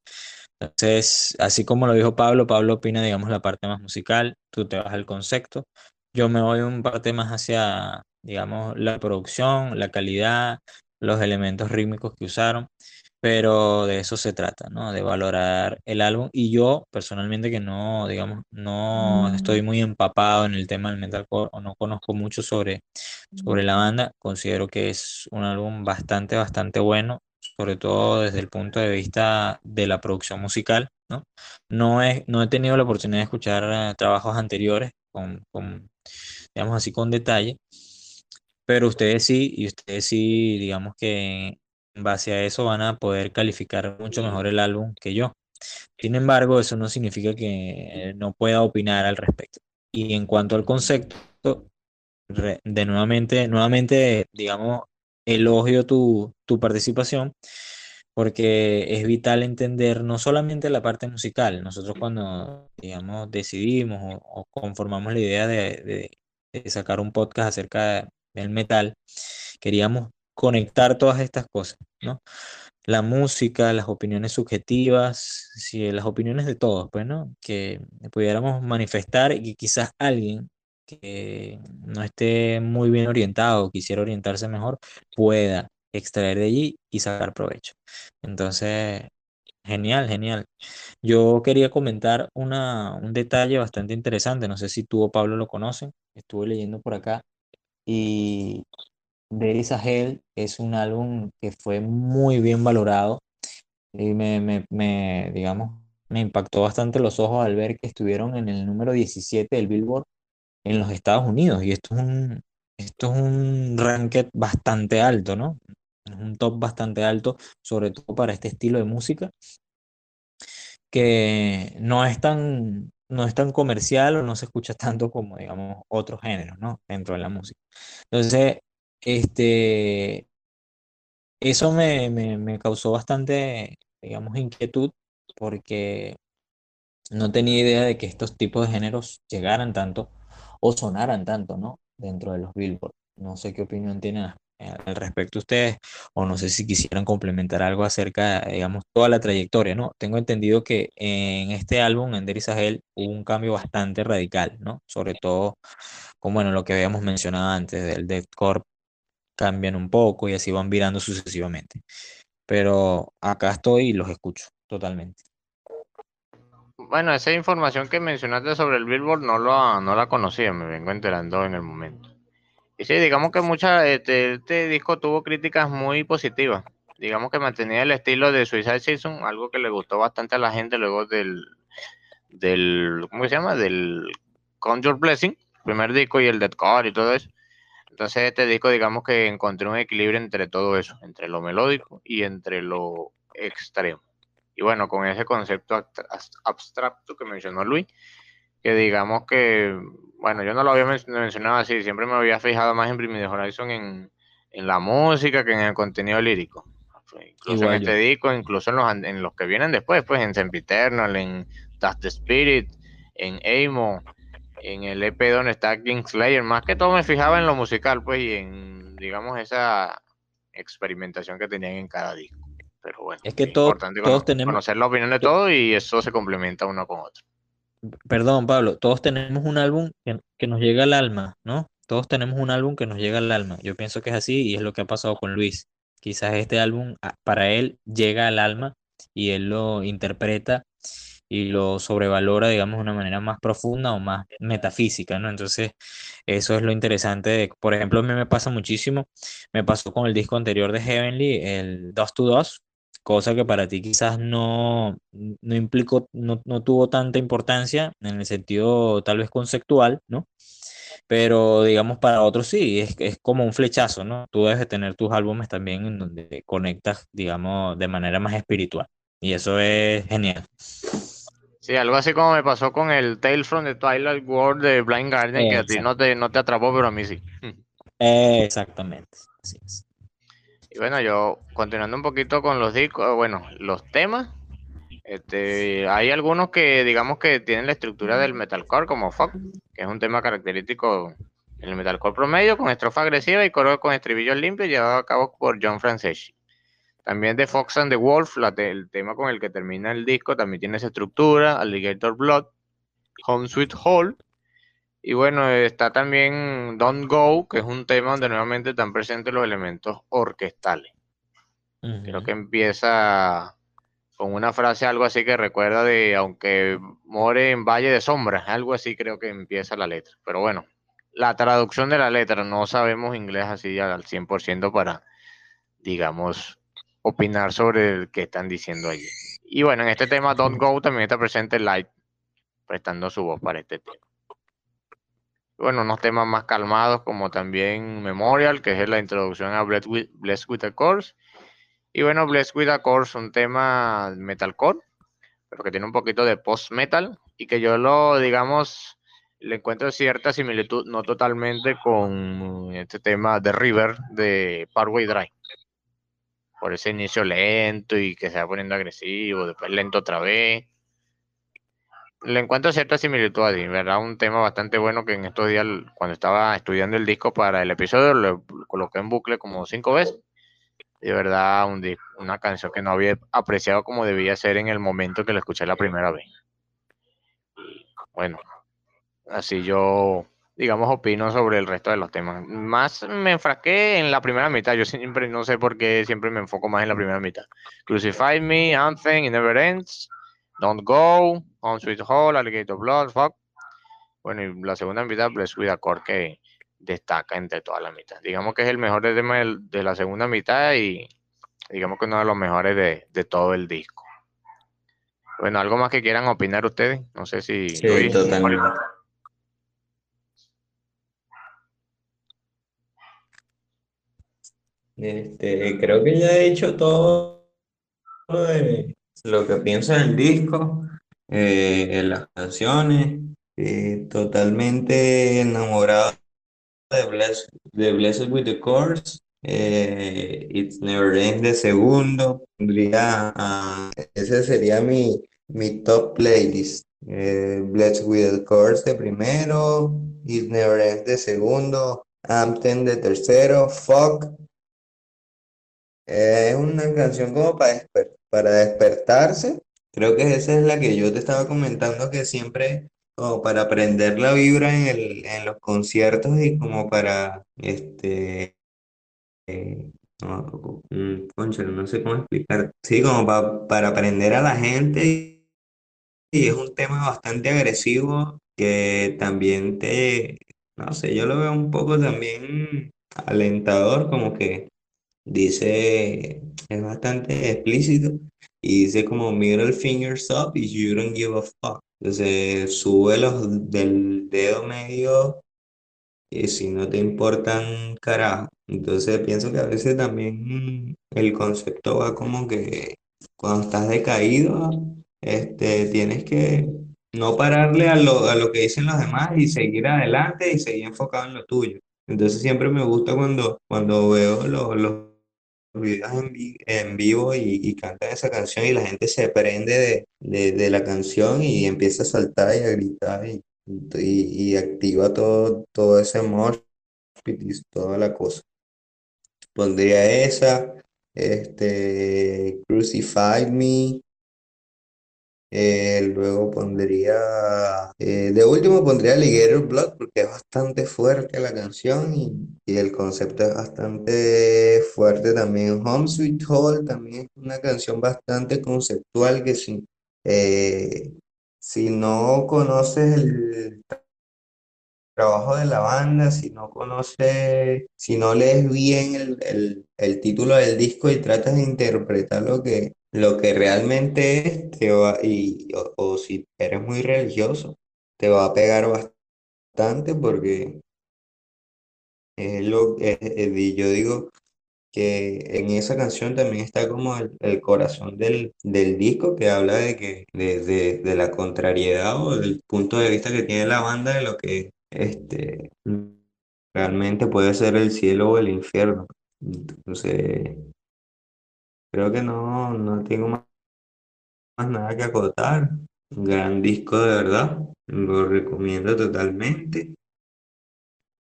Entonces, así como lo dijo Pablo, Pablo opina, digamos, la parte más musical, tú te vas al concepto, yo me voy un parte más hacia, digamos, la producción, la calidad, los elementos rítmicos que usaron, pero de eso se trata, ¿no? De valorar el álbum. Y yo personalmente que no, digamos, no estoy muy empapado en el tema del metalcore o no conozco mucho sobre, sobre la banda, considero que es un álbum bastante, bastante bueno sobre todo desde el punto de vista de la producción musical, ¿no? No he, no he tenido la oportunidad de escuchar eh, trabajos anteriores con, digamos así, con detalle, pero ustedes sí, y ustedes sí, digamos que en base a eso van a poder calificar mucho mejor el álbum que yo. Sin embargo, eso no significa que no pueda opinar al respecto. Y en cuanto al concepto, de nuevamente, nuevamente, digamos, elogio tu, participación porque es vital entender no solamente la parte musical, nosotros cuando, digamos, decidimos o, conformamos la idea de, sacar un podcast acerca del metal, queríamos conectar todas estas cosas, ¿no? La música, las opiniones subjetivas, sí, las opiniones de todos, pues, ¿no? Que pudiéramos manifestar y que quizás alguien que no esté muy bien orientado, quisiera orientarse mejor, pueda extraer de allí y sacar provecho. Entonces, genial, genial. Yo quería comentar una, un detalle bastante interesante, no sé si tú o Pablo lo conocen, estuve leyendo por acá, y There is Hell es un álbum que fue muy bien valorado y me, me, me, digamos, me impactó bastante los ojos al ver que estuvieron en el número 17 del Billboard en los Estados Unidos. Y esto es un, esto es un ranking bastante alto, ¿no? Es un top bastante alto, sobre todo para este estilo de música, que no es tan, no es tan comercial o no se escucha tanto como, digamos, otros géneros, ¿no? Dentro de la música. Entonces, este, eso me, me, me causó bastante, digamos, inquietud, porque no tenía idea de que estos tipos de géneros llegaran tanto o sonaran tanto, ¿no? Dentro de los Billboard. No sé qué opinión tienen al respecto ustedes, o no sé si quisieran complementar algo acerca, digamos, toda la trayectoria, ¿no? Tengo entendido que en este álbum, en Derry Sahel, hubo un cambio bastante radical, ¿no? Sobre todo, como bueno, lo que habíamos mencionado antes, del deathcore cambian un poco y así van virando sucesivamente. Pero acá estoy y los escucho totalmente. Bueno, esa información que mencionaste sobre el Billboard no, lo, no la conocía, me vengo enterando en el momento. Y sí, digamos que mucha, este, este, disco tuvo críticas muy positivas. Digamos que mantenía el estilo de Suicide Season, algo que le gustó bastante a la gente luego del, del ¿cómo se llama? Del Conjure Blessing, primer disco y el Deadcore y todo eso. Entonces este disco digamos que encontró un equilibrio entre todo eso, entre lo melódico y entre lo extremo. Y bueno, con ese concepto abstracto que mencionó Luis, que digamos que bueno, yo no lo había mencionado así, siempre me había fijado más en Bring Horizon en, la música que en el contenido lírico. Incluso en este disco, incluso en los, en los que vienen después, pues en Sempiternal, en Dust the Spirit, en Amo, en el EP donde está Kingslayer, más que todo me fijaba en lo musical, pues, y en, digamos, esa experimentación que tenían en cada disco. Pero bueno, es que es importante todos tenemos... conocer la opinión de todo y eso se complementa uno con otro perdón, Pablo, todos tenemos un álbum que, nos llega al alma, ¿no? Todos tenemos un álbum que nos llega al alma. Yo pienso que es así y es lo que ha pasado con Luis. Quizás este álbum para él llega al alma y él lo interpreta y lo sobrevalora, digamos, de una manera más profunda o más metafísica, ¿no? Entonces, eso es lo interesante. por ejemplo, a mí me pasa muchísimo, me pasó con el disco anterior de Heavenly, el Dos to Dos, cosa que para ti quizás no, no implicó, no, tuvo tanta importancia en el sentido tal vez conceptual, ¿no? Pero digamos para otros sí, es, es como un flechazo, ¿no? Tú debes tener tus álbumes también en donde conectas, digamos, de manera más espiritual. Y eso es genial. Sí, algo así como me pasó con el Tales from the Twilight World de Blind Guardian, que a ti no te, no te atrapó, pero a mí sí. Exactamente, así es. Y bueno, yo continuando un poquito con los discos, bueno, los temas, este, hay algunos que digamos que tienen la estructura del metalcore como Fuck, que es un tema característico del metalcore promedio con estrofa agresiva y coro con estribillos limpios llevado a cabo por John Franceschi. También de Fox and the Wolf, el tema con el que termina el disco, también tiene esa estructura, Alligator Blood, Home Sweet Hole, y bueno, está también Don't Go, que es un tema donde nuevamente están presentes los elementos orquestales. Creo que empieza con una frase algo así que recuerda de aunque more en Valle de Sombras, algo así creo que empieza la letra. Pero bueno, la traducción de la letra, no sabemos inglés así al 100% para, digamos, opinar sobre el que están diciendo allí. Y bueno, en este tema Don't Go también está presente Light, prestando su voz para este tema bueno, unos temas más calmados como también Memorial, que es la introducción a Blessed with, with a Course. Y bueno, Blessed with a Course, un tema metalcore, pero que tiene un poquito de post-metal y que yo lo, digamos, le encuentro cierta similitud, no totalmente con este tema de River de Parkway Drive. Por ese inicio lento y que se va poniendo agresivo, después lento otra vez le encuentro cierta similitud a ¿verdad? Un tema bastante bueno que en estos días, cuando estaba estudiando el disco para el episodio, lo coloqué en bucle como cinco veces. De verdad, un una canción que no había apreciado como debía ser en el momento que la escuché la primera vez. bueno, así yo, digamos, opino sobre el resto de los temas. Más me enfrasqué en la primera mitad. Yo siempre, no sé por qué, siempre me enfoco más en la primera mitad. Crucify Me, Anthem, It Never Ends. Don't Go, On Sweet Hole, Alligator Blood, Fuck. Bueno, y la segunda mitad, Bless With Core, que destaca entre todas las mitad. Digamos que es el mejor tema de la segunda mitad y digamos que uno de los mejores de, todo el disco. Bueno, ¿algo más que quieran opinar ustedes? No sé si... Sí, totalmente. Este, creo que ya he dicho todo de, lo que pienso en el disco, eh, en las canciones, eh, totalmente enamorado de, Bless, de Blessed with the Course, eh, It's Never Ends de segundo, ese sería mi, mi top playlist. Blessed with the Course de primero, It Never Ends de segundo, Amten de tercero, Fuck es una canción como para, para despertarse. Creo que esa es la que yo te estaba comentando que siempre como para aprender la vibra en, el, en los conciertos y como para, este, eh, no, mm, no sé cómo explicar, sí, como para aprender a la gente y es un tema bastante agresivo que también te, no sé, yo lo veo un poco también alentador, como que dice, es bastante explícito y dice como middle fingers up y you don't give a fuck. Entonces sube los del dedo medio y si no te importan carajo. Entonces pienso que a veces también el concepto va como que cuando estás decaído, este, tienes que no pararle a lo, a lo que dicen los demás y seguir adelante y seguir enfocado en lo tuyo. Entonces siempre me gusta cuando, cuando veo los, los videos en, vivo y, cantan esa canción y la gente se prende de, la canción y empieza a saltar y a gritar y, y, activa todo, todo ese amor y toda la cosa. Pondría esa, este, Crucify Me, eh, luego pondría, eh, de último pondría Alligator Blood porque es bastante fuerte la canción y, y, el concepto es bastante fuerte también. Home Sweet Home también es una canción bastante conceptual que si, eh, si no conoces el trabajo de la banda, si no conoces, si no lees bien el, el título del disco y tratas de interpretar lo que lo que realmente es, te va, y, o, si eres muy religioso, te va a pegar bastante porque es lo, yo digo que en esa canción también está como el, corazón del, del, disco que habla de que de, de, la contrariedad o del punto de vista que tiene la banda de lo que este realmente puede ser el cielo o el infierno. Entonces, Creo que no, no tengo más, nada que acotar. Un gran disco de verdad. Lo recomiendo totalmente.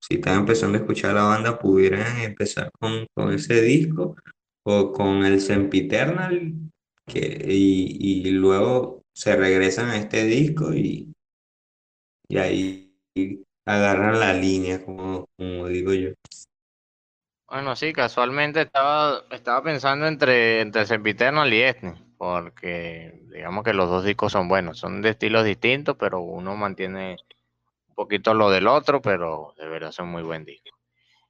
Si están empezando a escuchar la banda, pudieran empezar con, ese disco o con el Sempiternal que, y, y luego se regresan a este disco y, y ahí agarran la línea, como, digo yo. Bueno, sí, casualmente estaba, estaba pensando entre, entre Sempiternal y este, porque digamos que los dos discos son buenos, son de estilos distintos, pero uno mantiene un poquito lo del otro, pero de verdad son muy buen disco.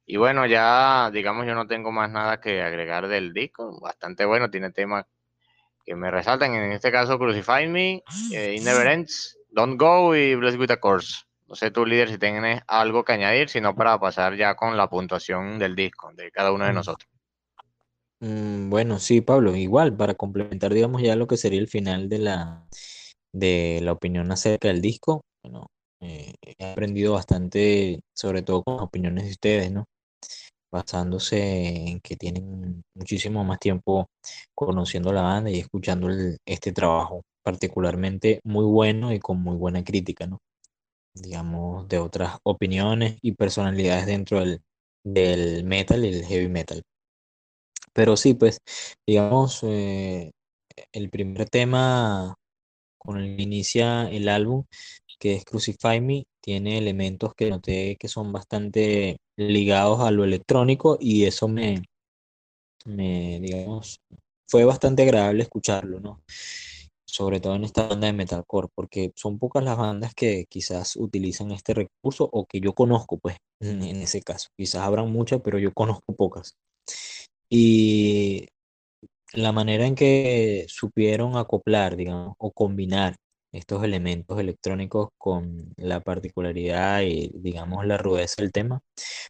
Y bueno, ya digamos yo no tengo más nada que agregar del disco, bastante bueno, tiene temas que me resaltan, en este caso Crucify Me, eh, Never Ends, Don't Go y Bless With a Course. No sé tú, líder, si tienes algo que añadir, sino para pasar ya con la puntuación del disco de cada uno de mm. nosotros. Mm, bueno, sí, Pablo, igual, para complementar, digamos, ya lo que sería el final de la, de la opinión acerca del disco, bueno, eh, he aprendido bastante, sobre todo con las opiniones de ustedes, ¿no? Basándose en que tienen muchísimo más tiempo conociendo la banda y escuchando este trabajo, particularmente muy bueno y con muy buena crítica, ¿no? Digamos, de otras opiniones y personalidades dentro del, del metal y el heavy metal. Pero sí, pues, digamos, eh, el primer tema con el que inicia el álbum, que es Crucify Me, tiene elementos que noté que son bastante ligados a lo electrónico y eso me, me digamos, fue bastante agradable escucharlo, ¿no? Sobre todo en esta banda de metalcore, porque son pocas las bandas que quizás utilizan este recurso o que yo conozco, pues, en, ese caso. Quizás habrán muchas, pero yo conozco pocas. Y la manera en que supieron acoplar, digamos, o combinar estos elementos electrónicos con la particularidad y, digamos, la rudeza del tema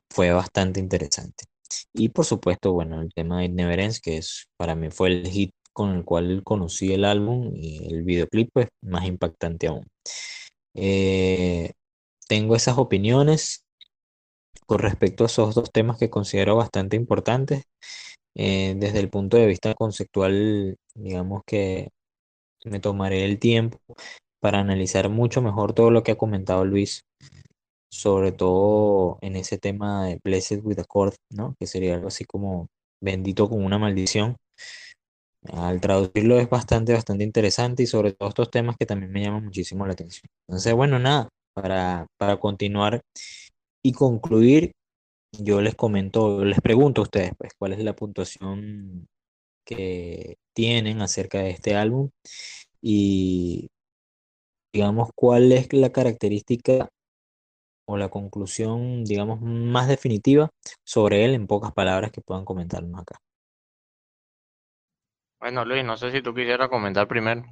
fue bastante interesante. Y por supuesto, bueno, el tema de Neverence, que es, para mí fue el hit con el cual conocí el álbum y el videoclip, pues más impactante aún. Eh, tengo esas opiniones con respecto a esos dos temas que considero bastante importantes. Eh, desde el punto de vista conceptual, digamos que me tomaré el tiempo para analizar mucho mejor todo lo que ha comentado Luis, sobre todo en ese tema de Blessed with a Chord, ¿no? Que sería algo así como bendito con una maldición. Al traducirlo es bastante, bastante interesante y sobre todo estos temas que también me llaman muchísimo la atención. Entonces, bueno, nada, para, para continuar y concluir, yo les comento, les pregunto a ustedes, pues, cuál es la puntuación que tienen acerca de este álbum y digamos cuál es la característica o la conclusión, digamos, más definitiva sobre él en pocas palabras que puedan comentarnos acá. Bueno, Luis, no sé si tú quisieras comentar primero.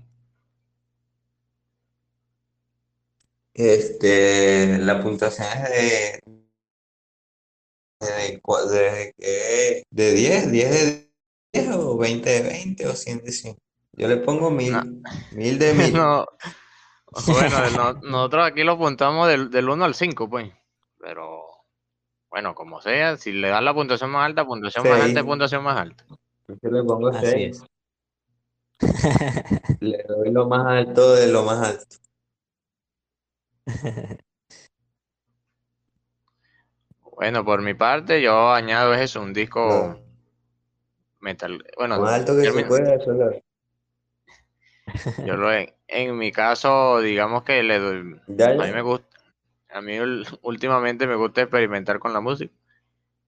Este, la puntuación es de, de, de, de 10, 10 de 10 o 20 de 20 o 100 de 100. Yo le pongo mil, mil de mil. No. Bueno, nosotros aquí lo apuntamos del, del 1 al 5, pues. Pero, bueno, como sea, si le das la puntuación más alta, puntuación más alta, puntuación más alta. Yo le pongo 6. Le doy lo más alto de lo más alto. Bueno, por mi parte, yo añado eso, un disco metal. Bueno, más alto que se puede, Yo lo en mi caso, digamos que le doy. A mí me gusta. A mí últimamente me gusta experimentar con la música.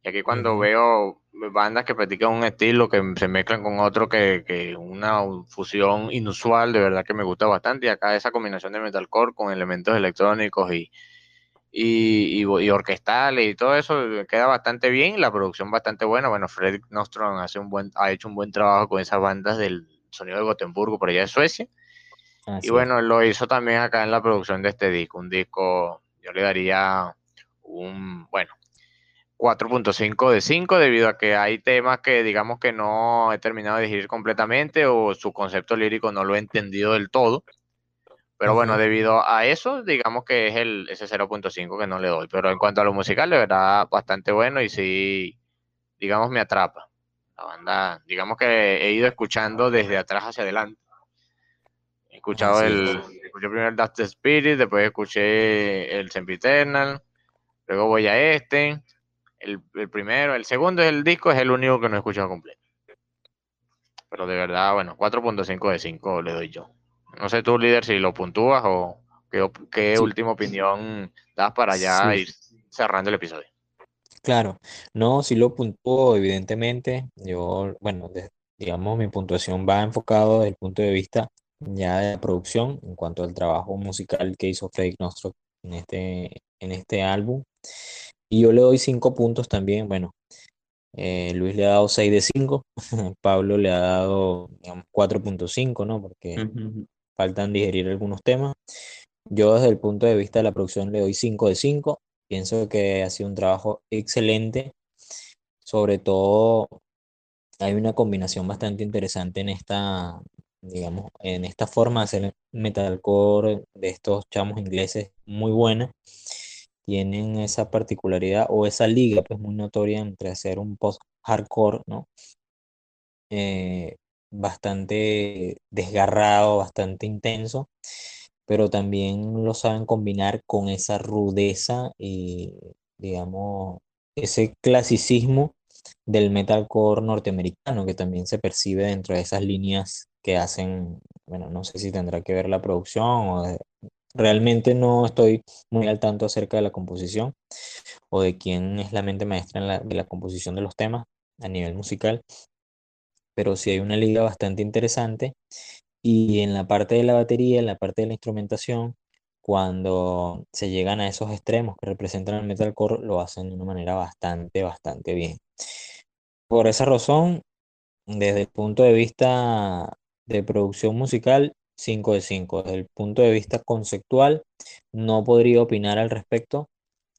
Y aquí cuando veo bandas que practican un estilo que se mezclan con otro que, que una fusión inusual, de verdad que me gusta bastante. Y acá esa combinación de metalcore con elementos electrónicos y, y, y, orquestales y todo eso queda bastante bien. La producción bastante buena. Bueno, Fredrik Nostrom hace un buen, ha hecho un buen trabajo con esas bandas del sonido de Gotemburgo, por allá de Suecia. y bueno, lo hizo también acá en la producción de este disco. Un disco, yo le daría un, bueno, 4.5 de 5 debido a que hay temas que digamos que no he terminado de digerir completamente o su concepto lírico no lo he entendido del todo. Pero bueno, debido a eso, digamos que es el ese 0.5 que no le doy. Pero en cuanto a lo musical, de verdad, bastante bueno y sí, digamos, me atrapa. La banda, digamos que he ido escuchando desde atrás hacia adelante. He escuchado el, escuché primero el Dust Spirit, después escuché el Sempiternal, luego voy a este, el, primero, el segundo es el disco, es el único que no he escuchado completo. Pero de verdad, bueno, 4.5 de 5 le doy yo. No sé tú, líder, si lo puntúas o qué, última opinión das para ya ir cerrando el episodio. Claro, no, si lo puntúo, evidentemente. Yo, bueno, digamos, mi puntuación va enfocado desde el punto de vista ya de la producción en cuanto al trabajo musical que hizo Fake Nostro en este, en este álbum. Y yo le doy 5 puntos también. Bueno, eh, Luis le ha dado 6 de 5, Pablo le ha dado 4.5, ¿no? Porque faltan digerir algunos temas. Yo desde el punto de vista de la producción le doy 5 de 5. Pienso que ha sido un trabajo excelente. Sobre todo hay una combinación bastante interesante en esta, digamos, en esta forma de hacer metalcore de estos chamos ingleses muy buena tienen esa particularidad o esa liga pues muy notoria entre hacer un post-hardcore, ¿no? Eh, bastante desgarrado, bastante intenso, pero también lo saben combinar con esa rudeza y, digamos, ese clasicismo del metalcore norteamericano que también se percibe dentro de esas líneas que hacen, bueno, no sé si tendrá que ver la producción o Realmente no estoy muy al tanto acerca de la composición o de quién es la mente maestra de la composición de los temas a nivel musical, pero sí hay una liga bastante interesante y en la parte de la batería, en la parte de la instrumentación, cuando se llegan a esos extremos que representan el metalcore, lo hacen de una manera bastante, bastante bien. Por esa razón, desde el punto de vista de producción musical, 5 de 5. Desde el punto de vista conceptual, no podría opinar al respecto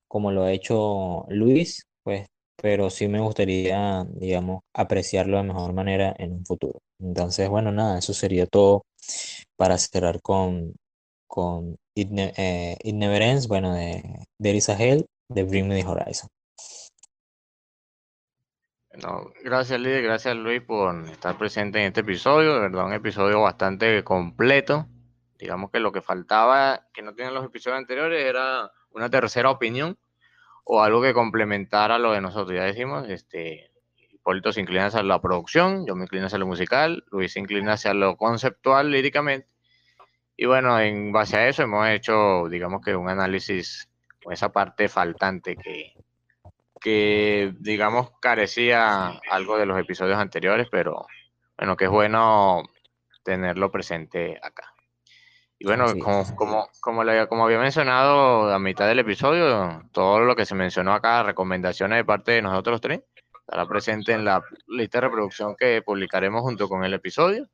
como lo ha hecho Luis, pues, pero sí me gustaría, digamos, apreciarlo de mejor manera en un futuro. Entonces, bueno, nada, eso sería todo para cerrar con, con It, eh, bueno, de There is a Hell, de Bring Me the Horizon. No, gracias Lidia, gracias Luis por estar presente en este episodio, de verdad un episodio bastante completo. Digamos que lo que faltaba, que no tenían los episodios anteriores, era una tercera opinión o algo que complementara lo de nosotros. Ya decimos, este, Hipólito se inclina hacia la producción, yo me inclino hacia lo musical, Luis se inclina hacia lo conceptual líricamente. Y bueno, en base a eso hemos hecho, digamos que un análisis con esa parte faltante que, que, digamos, carecía algo de los episodios anteriores, pero bueno, que es bueno tenerlo presente acá. Y bueno, como, como, como, como, había mencionado a mitad del episodio, todo lo que se mencionó acá, recomendaciones de parte de nosotros tres, estará presente en la lista de reproducción que publicaremos junto con el episodio.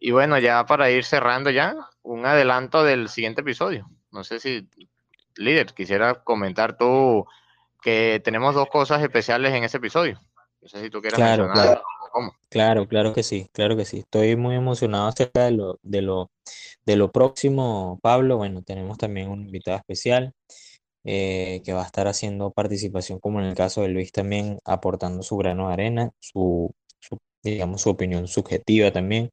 Y bueno, ya para ir cerrando ya, un adelanto del siguiente episodio. No sé si, líder, quisiera comentar tú que tenemos dos cosas especiales en ese episodio. No sé si tú quieres claro, Claro. Claro, claro que sí, claro que sí. Estoy muy emocionado acerca de lo, de lo, de lo próximo, Pablo. Bueno, tenemos también un invitado especial eh, que va a estar haciendo participación, como en el caso de Luis, también aportando su grano de arena, su, digamos, su opinión subjetiva también.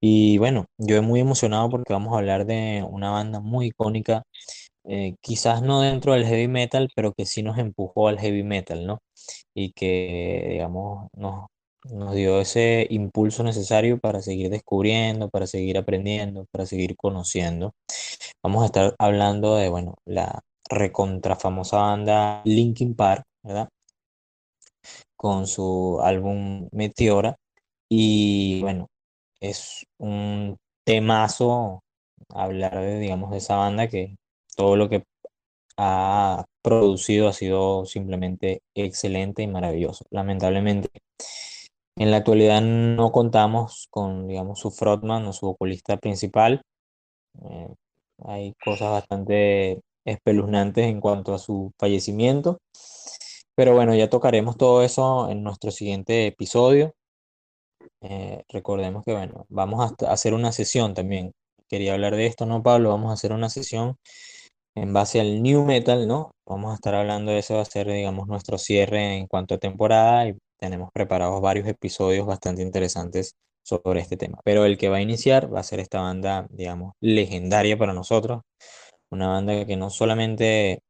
Y bueno, yo estoy muy emocionado porque vamos a hablar de una banda muy icónica, eh, quizás no dentro del heavy metal, pero que sí nos empujó al heavy metal, ¿no? Y que, digamos, nos nos dio ese impulso necesario para seguir descubriendo, para seguir aprendiendo, para seguir conociendo. Vamos a estar hablando de, bueno, la recontra famosa banda Linkin Park, ¿verdad? Con su álbum Meteora. Y bueno, es un temazo hablar de, digamos, de esa banda que todo lo que ha producido ha sido simplemente excelente y maravilloso. Lamentablemente, en la actualidad no contamos con, digamos, su frontman o su vocalista principal. Eh, hay cosas bastante espeluznantes en cuanto a su fallecimiento. Pero bueno, ya tocaremos todo eso en nuestro siguiente episodio. Eh, recordemos que, bueno, vamos a hacer una sesión también. Quería hablar de esto, ¿no, Pablo? Vamos a hacer una sesión en base al new metal, ¿no? Vamos a estar hablando de eso, va a ser, digamos, nuestro cierre en cuanto a temporada y tenemos preparados varios episodios bastante interesantes sobre este tema. Pero el que va a iniciar va a ser esta banda, digamos, legendaria para nosotros. Una banda que no solamente,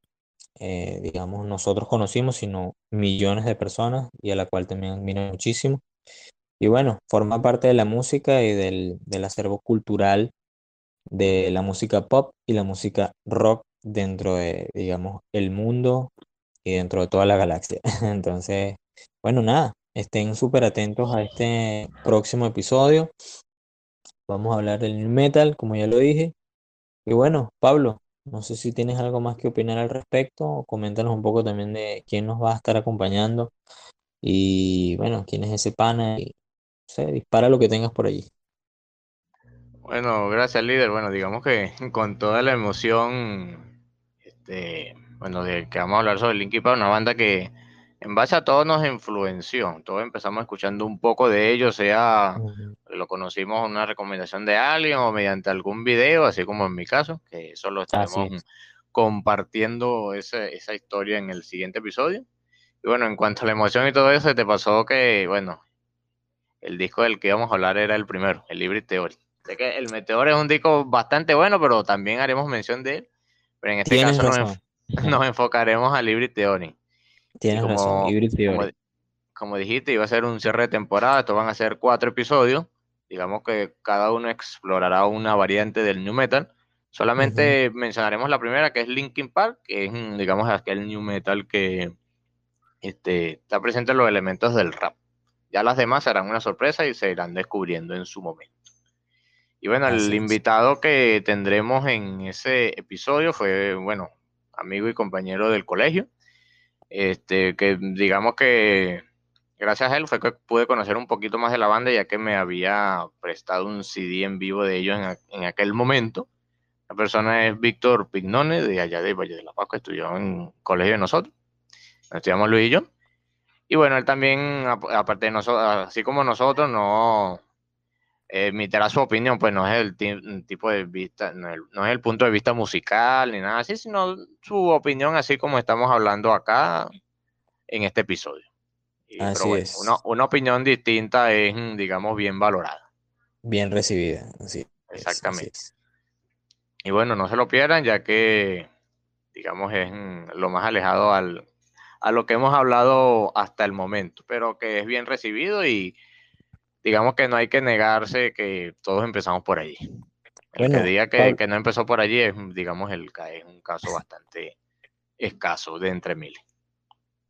eh, digamos, nosotros conocimos, sino millones de personas y a la cual también admiro muchísimo. Y bueno, forma parte de la música y del, del acervo cultural de la música pop y la música rock dentro de, digamos, el mundo y dentro de toda la galaxia. Entonces, bueno, nada, estén súper atentos a este próximo episodio. Vamos a hablar del metal, como ya lo dije. Y bueno, Pablo, no sé si tienes algo más que opinar al respecto. Coméntanos un poco también de quién nos va a estar acompañando. Y bueno, quién es ese pana. Y, no dispara lo que tengas por allí. Bueno, gracias líder. Bueno, digamos que con toda la emoción, este, bueno, de que vamos a hablar sobre Linkin Park, una banda que en base a todo nos influenció. Todos empezamos escuchando un poco de ellos, sea lo conocimos en una recomendación de alguien o mediante algún video, así como en mi caso, que solo estaremos compartiendo esa, esa historia en el siguiente episodio. Y bueno, en cuanto a la emoción y todo eso, te pasó que, bueno, el disco del que íbamos a hablar era el primero, el Libre Theory. Sé que el Meteor es un disco bastante bueno, pero también haremos mención de él. Pero en este caso nos, nos, enfocaremos a Libre Theory. Tienes como, razón, como, dijiste, iba a ser un cierre de temporada, estos van a ser cuatro episodios. Digamos que cada uno explorará una variante del New Metal. Solamente mencionaremos la primera, que es Linkin Park, que es, digamos, aquel New Metal que este, está presente en los elementos del rap. Ya las demás serán una sorpresa y se irán descubriendo en su momento. Y bueno, el invitado que tendremos en ese episodio fue, bueno, amigo y compañero del colegio, este, que digamos que gracias a él fue que pude conocer un poquito más de la banda, ya que me había prestado un CD en vivo de ellos en, aquel momento. La persona es Víctor Pignone, de allá de Valle de la Paz, que estudió en colegio de nosotros. Estudiamos Luis y yo. Y bueno, él también, aparte de nosotros, así como nosotros, no emitirá su opinión, pues no es el tipo de vista, no es el, punto de vista musical ni nada así, sino su opinión así como estamos hablando acá en este episodio. así es. Una, opinión distinta es, digamos, bien valorada. Bien recibida, sí. Exactamente. Y bueno, no se lo pierdan, ya que, digamos, es lo más alejado al, a lo que hemos hablado hasta el momento, pero que es bien recibido y digamos que no hay que negarse que todos empezamos por allí. El que diga que, no empezó por allí es, digamos, el, es un caso bastante escaso de entre miles.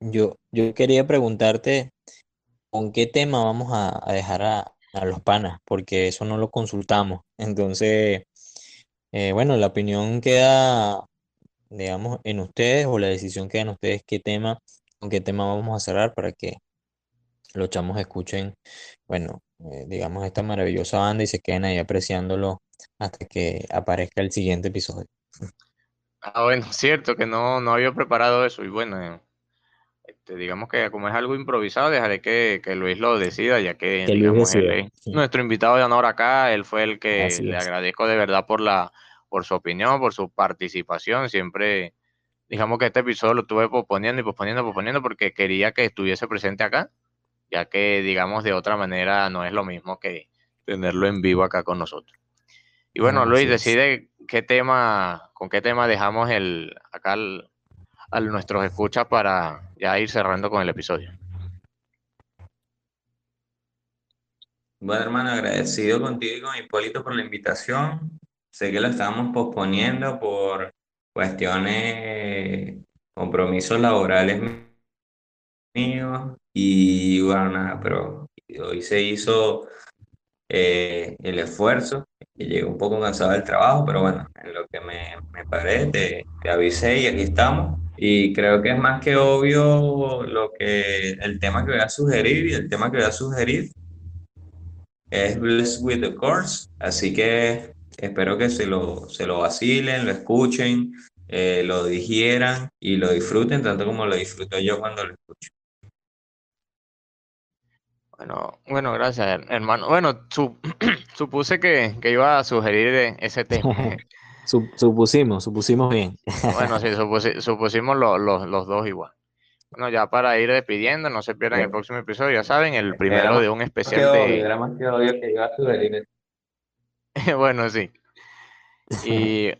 Yo, yo quería preguntarte con qué tema vamos a, dejar a, los panas, porque eso no lo consultamos. Entonces, eh, bueno, la opinión queda, digamos, en ustedes o la decisión queda en ustedes qué tema, con qué tema vamos a cerrar para que los chamos escuchen, bueno, eh, digamos, esta maravillosa banda y se queden ahí apreciándolo hasta que aparezca el siguiente episodio. Ah, bueno, cierto que no, no había preparado eso y bueno, este, digamos que como es algo improvisado, dejaré que, Luis lo decida, ya que, digamos, nuestro invitado de honor acá, él fue el que le agradezco de verdad por la por su opinión, por su participación, siempre digamos que este episodio lo estuve posponiendo y posponiendo, posponiendo porque quería que estuviese presente acá, ya que digamos de otra manera no es lo mismo que tenerlo en vivo acá con nosotros. Y bueno, Luis, decide qué tema, con qué tema dejamos el acá a nuestros escuchas para ya ir cerrando con el episodio. Bueno, hermano, agradecido contigo y con Hipólito por la invitación. Sé que lo estábamos posponiendo por cuestiones, compromisos laborales míos y bueno, nada, pero hoy se hizo eh, el esfuerzo y llegué un poco cansado del trabajo, pero bueno, en lo que me, me paré, te, te, avisé y aquí estamos. Y creo que es más que obvio lo que, el tema que voy a sugerir y el tema que voy a sugerir es Blessed with the Course, así que espero que se lo, se lo vacilen, lo escuchen, eh, lo digieran y lo disfruten tanto como lo disfruto yo cuando lo escucho. Bueno, bueno, gracias, hermano. Bueno, supuse que, iba a sugerir ese tema. supusimos, supusimos bien. bueno, sí, supusimos los dos igual. Bueno, ya para ir despidiendo, no se pierdan el próximo episodio, ya saben, el primero de un especial de... Era más que obvio que iba a sugerir. bueno, sí. Y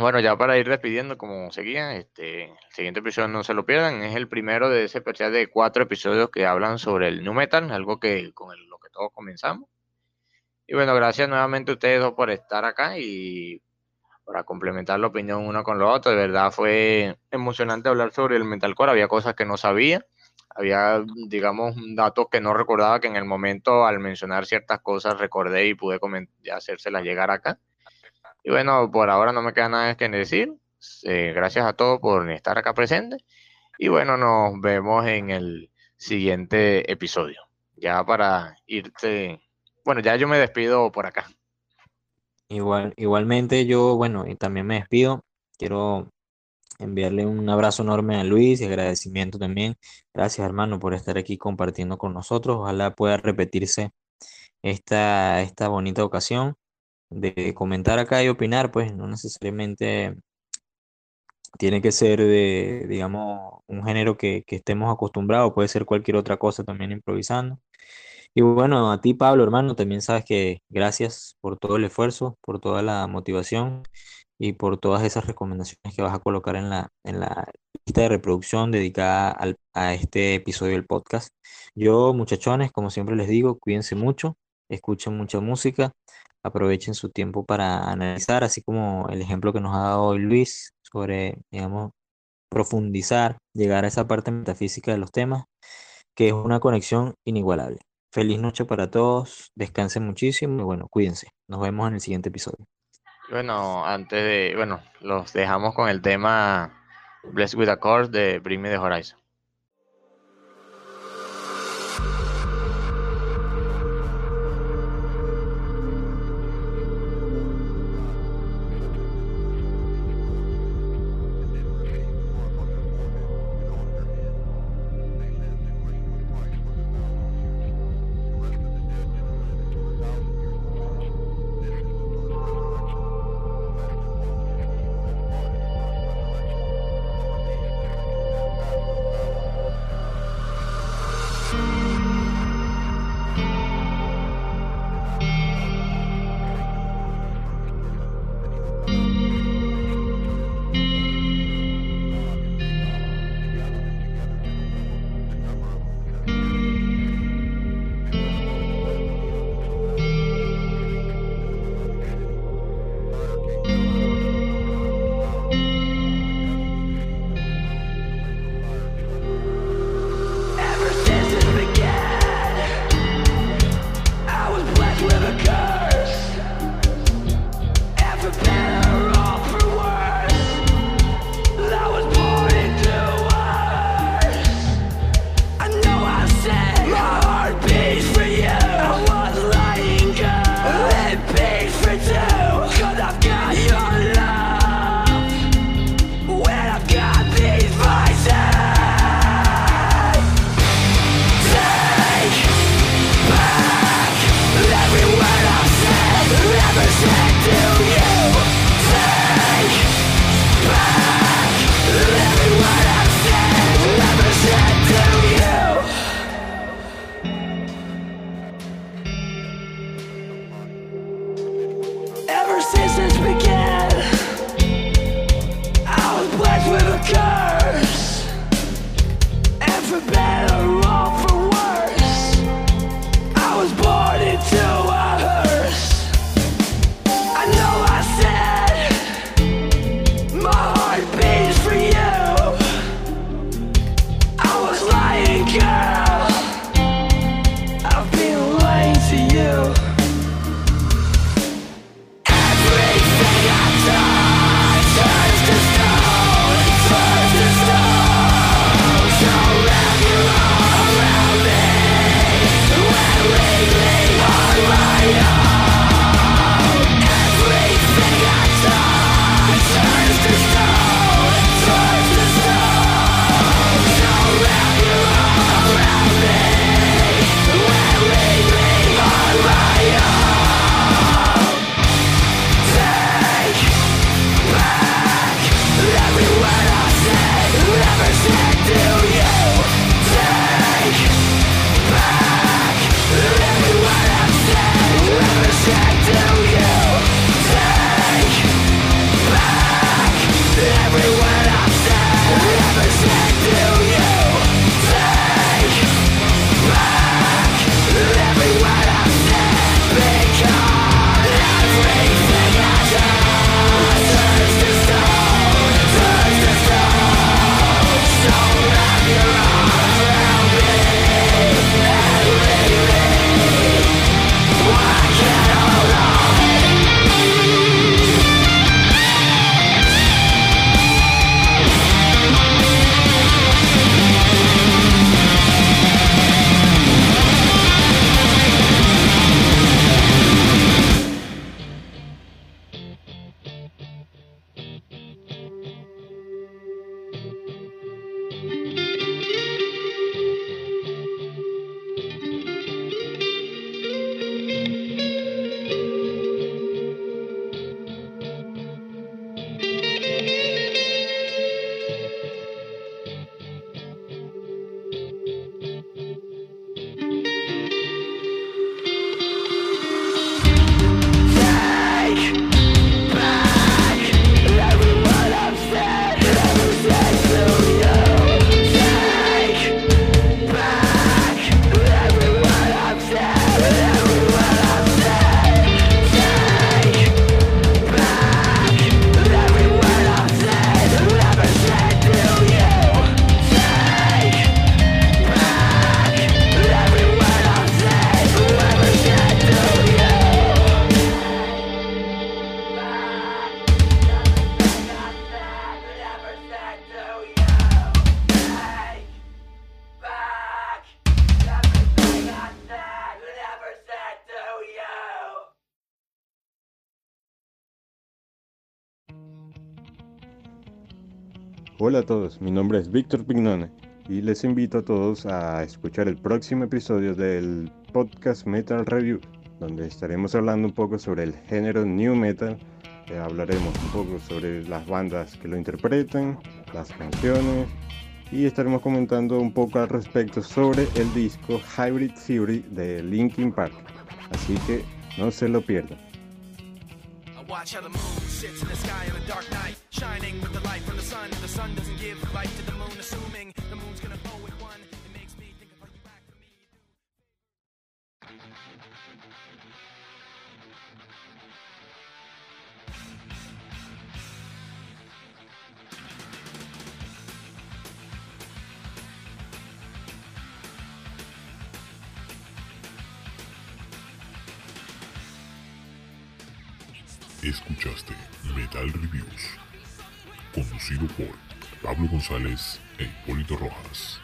bueno, ya para ir despidiendo, como seguía, este, el siguiente episodio no se lo pierdan, es el primero de ese especial de cuatro episodios que hablan sobre el New Metal, algo que con lo que todos comenzamos. Y bueno, gracias nuevamente a ustedes dos por estar acá y para complementar la opinión uno con lo otro. De verdad fue emocionante hablar sobre el metalcore, había cosas que no sabía, había, digamos, datos que no recordaba que en el momento al mencionar ciertas cosas recordé y pude hacérselas llegar acá. Y bueno, por ahora no me queda nada que decir. Eh, gracias a todos por estar acá presentes. Y bueno, nos vemos en el siguiente episodio. Ya para irte. Bueno, ya yo me despido por acá. Igual, igualmente yo, bueno, también me despido. Quiero enviarle un abrazo enorme a Luis y agradecimiento también. Gracias, hermano, por estar aquí compartiendo con nosotros. Ojalá pueda repetirse esta, esta bonita ocasión de comentar acá y opinar, pues no necesariamente tiene que ser de, digamos, un género que, estemos acostumbrados, puede ser cualquier otra cosa también improvisando. Y bueno, a ti, Pablo, hermano, también sabes que gracias por todo el esfuerzo, por toda la motivación y por todas esas recomendaciones que vas a colocar en la, en la lista de reproducción dedicada a este episodio del podcast. Yo, muchachones, como siempre les digo, cuídense mucho, escuchen mucha música, aprovechen su tiempo para analizar, así como el ejemplo que nos ha dado hoy Luis sobre, digamos, profundizar, llegar a esa parte metafísica de los temas, que es una conexión inigualable. Feliz noche para todos, descansen muchísimo y bueno, cuídense. Nos vemos en el siguiente episodio. Bueno, antes de, bueno, los dejamos con el tema Blessed with a de Bring Me the Horizon. Hola a todos, mi nombre es Víctor Pignone y les invito a todos a escuchar el próximo episodio del podcast Metal Review, donde estaremos hablando un poco sobre el género New Metal. Eh, hablaremos un poco sobre las bandas que lo interpretan, las canciones y estaremos comentando un poco al respecto sobre el disco Hybrid Theory de Linkin Park. Así que no se lo pierdan. Shining with the light from the sun. The sun doesn't give light to the moon, assuming the moon's gonna bow with one. It makes me think of you back for me. Escuchaste Metal Reviews, conducido por Pablo González e Hipólito Rojas.